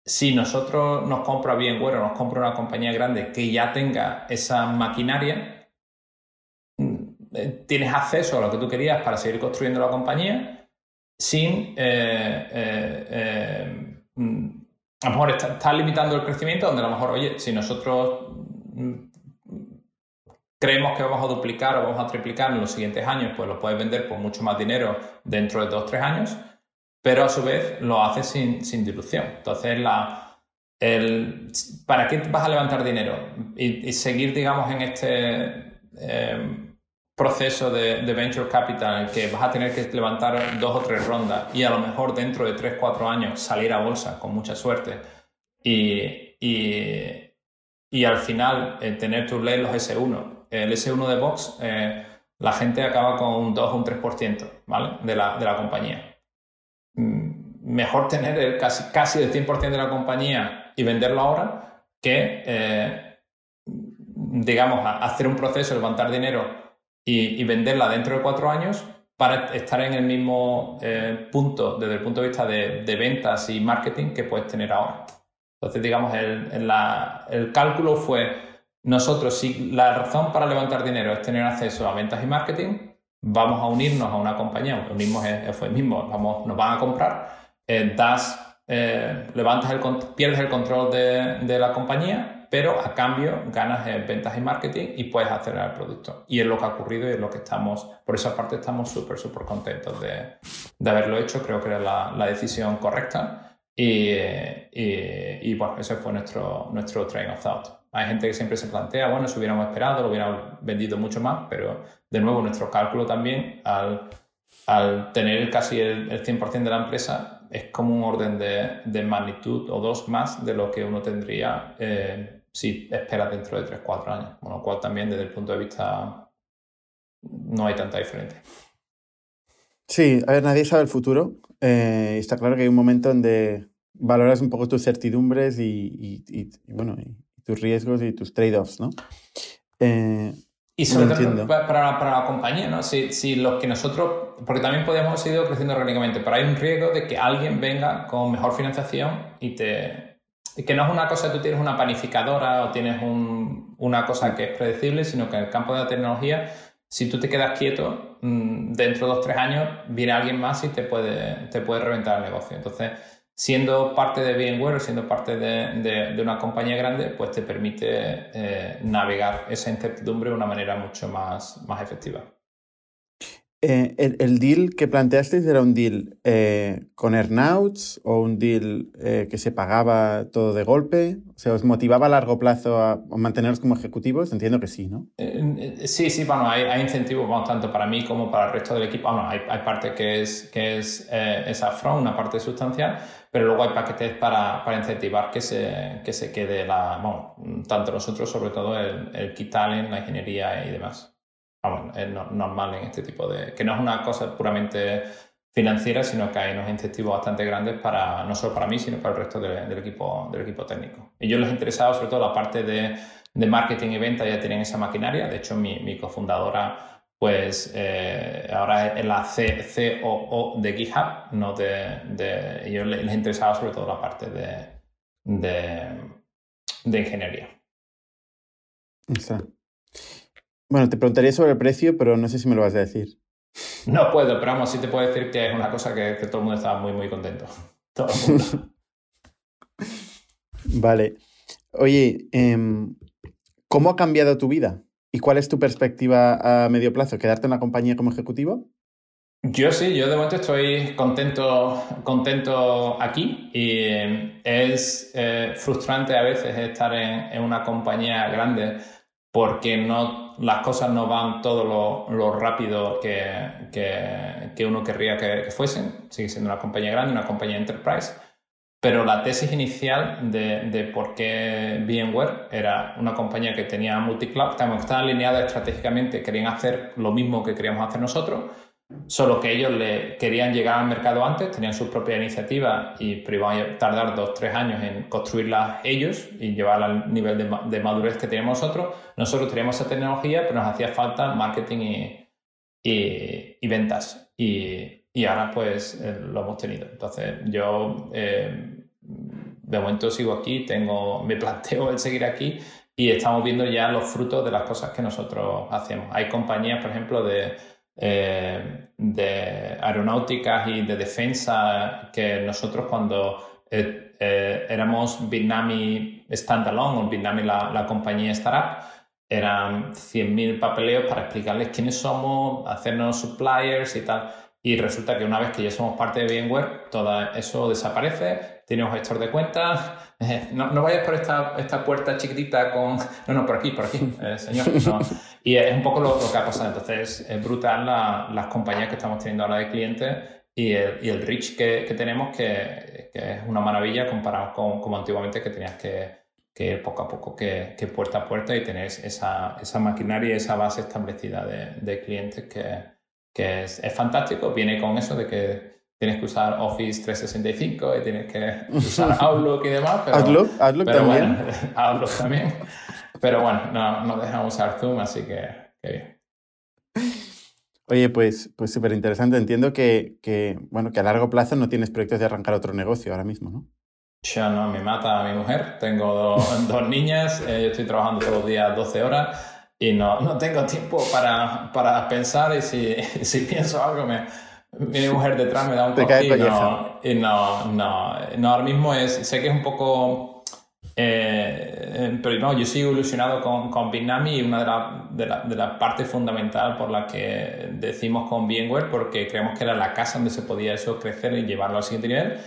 Si nosotros nos compra bien bueno, nos compra una compañía grande que ya tenga esa maquinaria, mm, eh, tienes acceso a lo que tú querías para seguir construyendo la compañía sin eh, eh, mm, a lo mejor estás limitando el crecimiento donde a lo mejor, oye, si nosotros mm, creemos que vamos a duplicar o vamos a triplicar en los siguientes años, pues lo puedes vender por mucho más dinero dentro de dos o tres años, pero a su vez lo haces sin, dilución. Entonces, la, el, ¿para qué vas a levantar dinero? Y, seguir, digamos, en este em, proceso de, venture capital en que vas a tener que levantar dos o tres rondas y a lo mejor dentro de tres, cuatro años salir a bolsa con mucha suerte y, y, al final eh, tener tus leyes los S1 el S1 de Box, eh, la gente acaba con un 2 o un 3% ¿vale? de, la, de la compañía. Mm, mejor tener el casi, casi el 100% de la compañía y venderlo ahora que, eh, digamos, hacer un proceso, levantar dinero y, venderla dentro de cuatro años para estar en el mismo eh, punto desde el punto de vista de, ventas y marketing que puedes tener ahora. Entonces, digamos, el, el cálculo fue nosotros, si la razón para levantar dinero es tener acceso a ventas y marketing, vamos a unirnos a una compañía, unimos fue mismo, vamos, nos van a comprar, eh, das, eh, levantas el, pierdes el control de, la compañía, pero a cambio ganas ventas y marketing y puedes acelerar el producto. Y es lo que ha ocurrido y es lo que estamos, por esa parte estamos súper, súper contentos de, haberlo hecho, creo que era la, decisión correcta. Y, y, bueno, ese fue nuestro, nuestro train of thought. Hay gente que siempre se plantea, bueno, si hubiéramos esperado, lo hubiéramos vendido mucho más, pero de nuevo nuestro cálculo también, al, tener casi el, 100% de la empresa, es como un orden de, de, magnitud o dos más de lo que uno tendría eh, si espera dentro de 3-4 años. Con lo cual también desde el punto de vista no hay tanta diferencia. Sí, a ver, nadie sabe el futuro. Eh, está claro que hay un momento donde valoras un poco tus certidumbres y bueno, tus riesgos y tus trade-offs, ¿no? Eh, y sobre todo para, para, la compañía, ¿no? Si, si los que nosotros, porque también podemos seguir creciendo orgánicamente, pero hay un riesgo de que alguien venga con mejor financiación y te... que no es una cosa, tú tienes una panificadora o tienes un, una cosa que es predecible, sino que en el campo de la tecnología, si tú te quedas quieto, mm, dentro de dos, tres años, viene alguien más y te puede, te puede reventar el negocio. Entonces, siendo parte de VMware, siendo parte de, una compañía grande, pues te permite eh, navegar esa incertidumbre de una manera mucho más, más efectiva. Eh, el, deal que planteasteis era un deal eh, con earnouts o un deal eh, que se pagaba todo de golpe? O sea, ¿os motivaba a largo plazo a, manteneros como ejecutivos? Entiendo que sí, ¿no? sí, sí, bueno, hay, incentivos, tanto para mí como para el resto del equipo. Bueno, hay, hay parte que es, que es esa front, una parte sustancial, pero luego hay paquetes para, para incentivar que se, que se quede la, bueno, tanto nosotros, sobre todo el, el key talent, la ingeniería y demás es normal en este tipo de... que no es una cosa puramente financiera, sino que hay unos incentivos bastante grandes para, no solo para mí, sino para el resto del, equipo, del equipo técnico. Y yo les he interesado sobre todo la parte de, marketing y venta, ya tienen esa maquinaria. De hecho, mi, cofundadora, pues eh, ahora es la COO de GitHub, no de, de ellos les, interesaba sobre todo la parte de, de, de ingeniería. Exacto. Bueno, te preguntaría sobre el precio, pero no sé si me lo vas a decir. No puedo, pero vamos, sí te puedo decir que es una cosa que, todo el mundo estaba muy, muy contento. Todo el mundo. Vale. Oye, em, ¿cómo ha cambiado tu vida? ¿Y cuál es tu perspectiva a medio plazo? ¿Quedarte en la compañía como ejecutivo? Yo sí, yo de momento estoy contento, contento aquí y em, es eh, frustrante a veces estar en, una compañía grande porque no, las cosas no van todo lo, rápido que, que, uno querría que, que, fuesen. Sigue siendo una compañía grande, una compañía enterprise, pero la tesis inicial de, de por qué VMware era una compañía que tenía multicloud, que estaba alineada estratégicamente, querían hacer lo mismo que queríamos hacer nosotros, solo que ellos querían llegar al mercado antes, tenían su propia iniciativa y pero iban tardar dos, tres años en construirla ellos y llevarla al nivel de, madurez que teníamos nosotros. Nosotros teníamos esa tecnología, pero nos hacía falta marketing y, y, ventas. Y, y, ahora pues eh, lo hemos tenido. Entonces yo eh, de momento sigo aquí, tengo, me planteo el seguir aquí y estamos viendo ya los frutos de las cosas que nosotros hacemos. Hay compañías, por ejemplo, de eh, de aeronáuticas y de defensa que nosotros cuando eh, eh, éramos Vietnami Standalone o Vietnami la, la compañía startup, eran 100.000 papeleos para explicarles quiénes somos, hacernos suppliers y tal. Y resulta que una vez que ya somos parte de VMware, todo eso desaparece, tiene un gestor de cuentas. no, no, vayas por esta, esta, puerta chiquitita con... No, no, por aquí, por aquí, eh, señor. Y es un poco lo, que ha pasado. Entonces, es brutal las compañías que estamos teniendo ahora de clientes y el, y el reach que, que tenemos, que, que, es una maravilla comparado con como antiguamente que tenías que, que ir poco a poco, que, puerta a puerta y tener esa, esa maquinaria y esa base establecida de, de clientes que que es, fantástico, viene con eso de que tienes que usar Office 365 y tienes que usar Outlook y demás. Pero, Outlook, Outlook también. Bueno, Outlook también. Pero bueno, no, no dejamos usar Zoom, así que, bien. Oye, pues pues súper interesante. Entiendo que, que, bueno, que a largo plazo no tienes proyectos de arrancar otro negocio ahora mismo, ¿no? Ya no, me mata a mi mujer. Tengo dos, dos niñas, eh, yo estoy trabajando todos los días 12 horas y no, no tengo tiempo para, para pensar y si, si, pienso algo me, mi mujer detrás me da un toque y, no, y no, no, no, ahora mismo es, sé que es un poco, eh, pero no, yo sigo ilusionado con, con Bitnami y una de las de la, de la partes fundamental por la que decimos con VMware porque creemos que era la casa donde se podía eso crecer y llevarlo al siguiente nivel.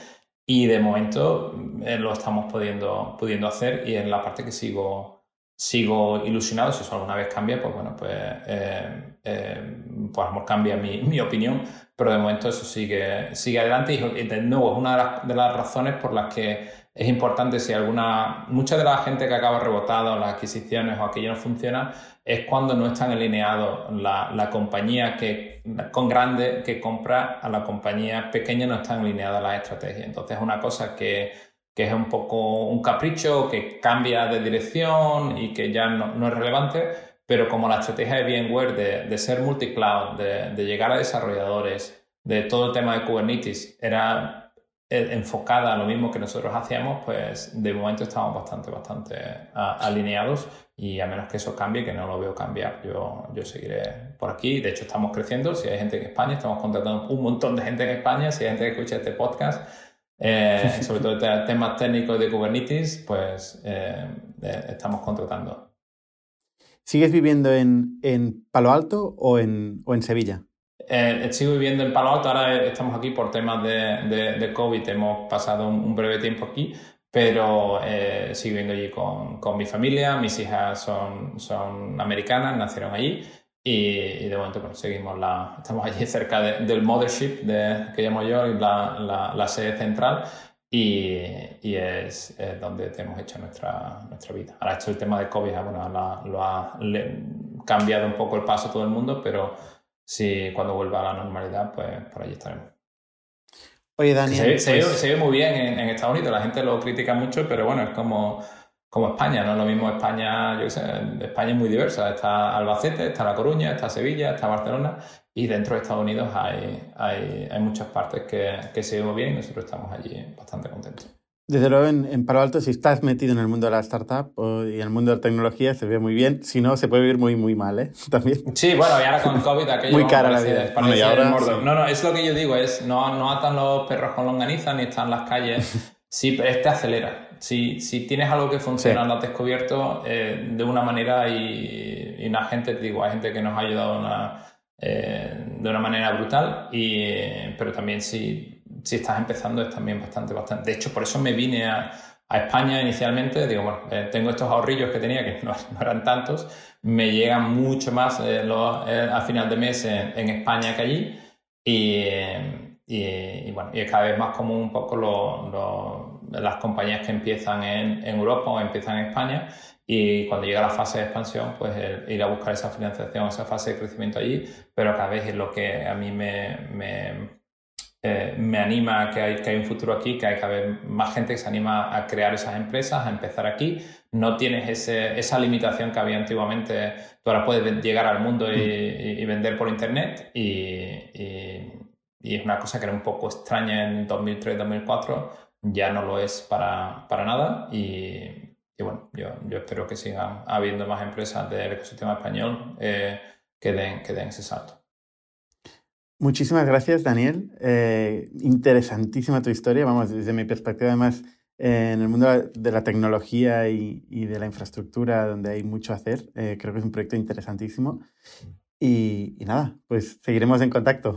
Y de momento eh, lo estamos pudiendo, pudiendo hacer y es la parte que sigo sigo ilusionado. Si eso alguna vez cambia, pues bueno, pues, eh, eh, pues cambia mi, opinión, pero de momento eso sigue, sigue adelante y, de nuevo es una de las, de las, razones por las que es importante si alguna, mucha de la gente que acaba rebotada o las adquisiciones o aquello no funciona, es cuando no están alineados la, la compañía que, con grande que compra a la compañía pequeña no están alineadas las estrategias. Entonces es una cosa que que es un poco un capricho, que cambia de dirección y que ya no, es relevante, pero como la estrategia de VMware de, de ser multicloud, de, de, llegar a desarrolladores, de todo el tema de Kubernetes, era eh, enfocada a lo mismo que nosotros hacíamos, pues de momento estamos bastante, bastante alineados y a menos que eso cambie, que no lo veo cambiar, yo, yo seguiré por aquí. De hecho, estamos creciendo. Si hay gente en España, estamos contratando un montón de gente en España. Si hay gente que escucha este podcast, eh, sobre todo temas técnicos de Kubernetes, pues eh, eh, estamos contratando. ¿Sigues viviendo en, en Palo Alto o en, o en Sevilla? sigo viviendo en Palo Alto, ahora estamos aquí por temas de, de, COVID, hemos pasado un, breve tiempo aquí, pero sigo viviendo allí con, con, mi familia, mis hijas son, son americanas, nacieron allí y, de momento pues, seguimos la, estamos allí cerca del mothership de, que llamo yo, la, la, la sede central, y, y es, donde hemos hecho nuestra, nuestra vida. Ahora, hecho el tema de COVID, ah, bueno, lo ha cambiado un poco el paso a todo el mundo, pero si cuando vuelva a la normalidad, pues por allí estaremos. Oye, Daniel. Se, ve, se, ve, muy bien en, en Estados Unidos, la gente lo critica mucho, pero bueno, es como como España, no es lo mismo España, yo sé, España es muy diversa, está Albacete, está La Coruña, está Sevilla, está Barcelona y dentro de Estados Unidos hay, hay, hay muchas partes que, que se ve bien y nosotros estamos allí bastante contentos. Desde luego, en, en, Palo Alto, si estás metido en el mundo de la startup y en el mundo de la tecnología, se ve muy bien. Si no, se puede vivir muy, muy mal, ¿eh? También. Sí, bueno, y ahora con COVID aquello... muy cara la vida. Bueno, y ahora, No, no, es lo que yo digo, es no, no atan los perros con longaniza ni están las calles Sí, pero este acelera. Si, si tienes algo que funciona, lo has descubierto eh, de una manera y, y, una gente, te digo, hay gente que nos ha ayudado una, eh, de una manera brutal, y, pero también si, si estás empezando es también bastante, bastante. De hecho, por eso me vine a, a España inicialmente, digo, bueno, eh, tengo estos ahorrillos que tenía, que no, no eran tantos, me llegan mucho más eh, los, eh, a final de mes en, en España que allí, y y, bueno, y es cada vez más común un poco lo, las compañías que empiezan en, en, Europa o empiezan en España y cuando llega la fase de expansión, pues ir a buscar esa financiación, esa fase de crecimiento allí, pero cada vez es lo que a mí me, me, eh, me anima que hay, que hay un futuro aquí, que hay cada vez más gente que se anima a crear esas empresas, a empezar aquí. No tienes ese, esa limitación que había antiguamente. Tú ahora puedes llegar al mundo y, y, y vender por Internet y y es una cosa que era un poco extraña en 2003-2004, ya no lo es para, para nada y, y, bueno, yo, yo espero que siga habiendo más empresas del ecosistema español eh, que, den, que den ese salto. Muchísimas gracias, Daniel. Eh, interesantísima tu historia. Vamos, desde mi perspectiva, además, eh, en el mundo de la tecnología y, y, de la infraestructura, donde hay mucho a hacer, eh, creo que es un proyecto interesantísimo. Y, y nada, pues seguiremos en contacto.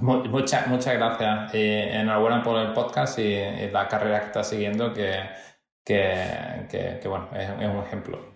Muchas, muchas gracias. Y enhorabuena por el podcast y, la carrera que estás siguiendo, que, que, que, que bueno, es, es un ejemplo.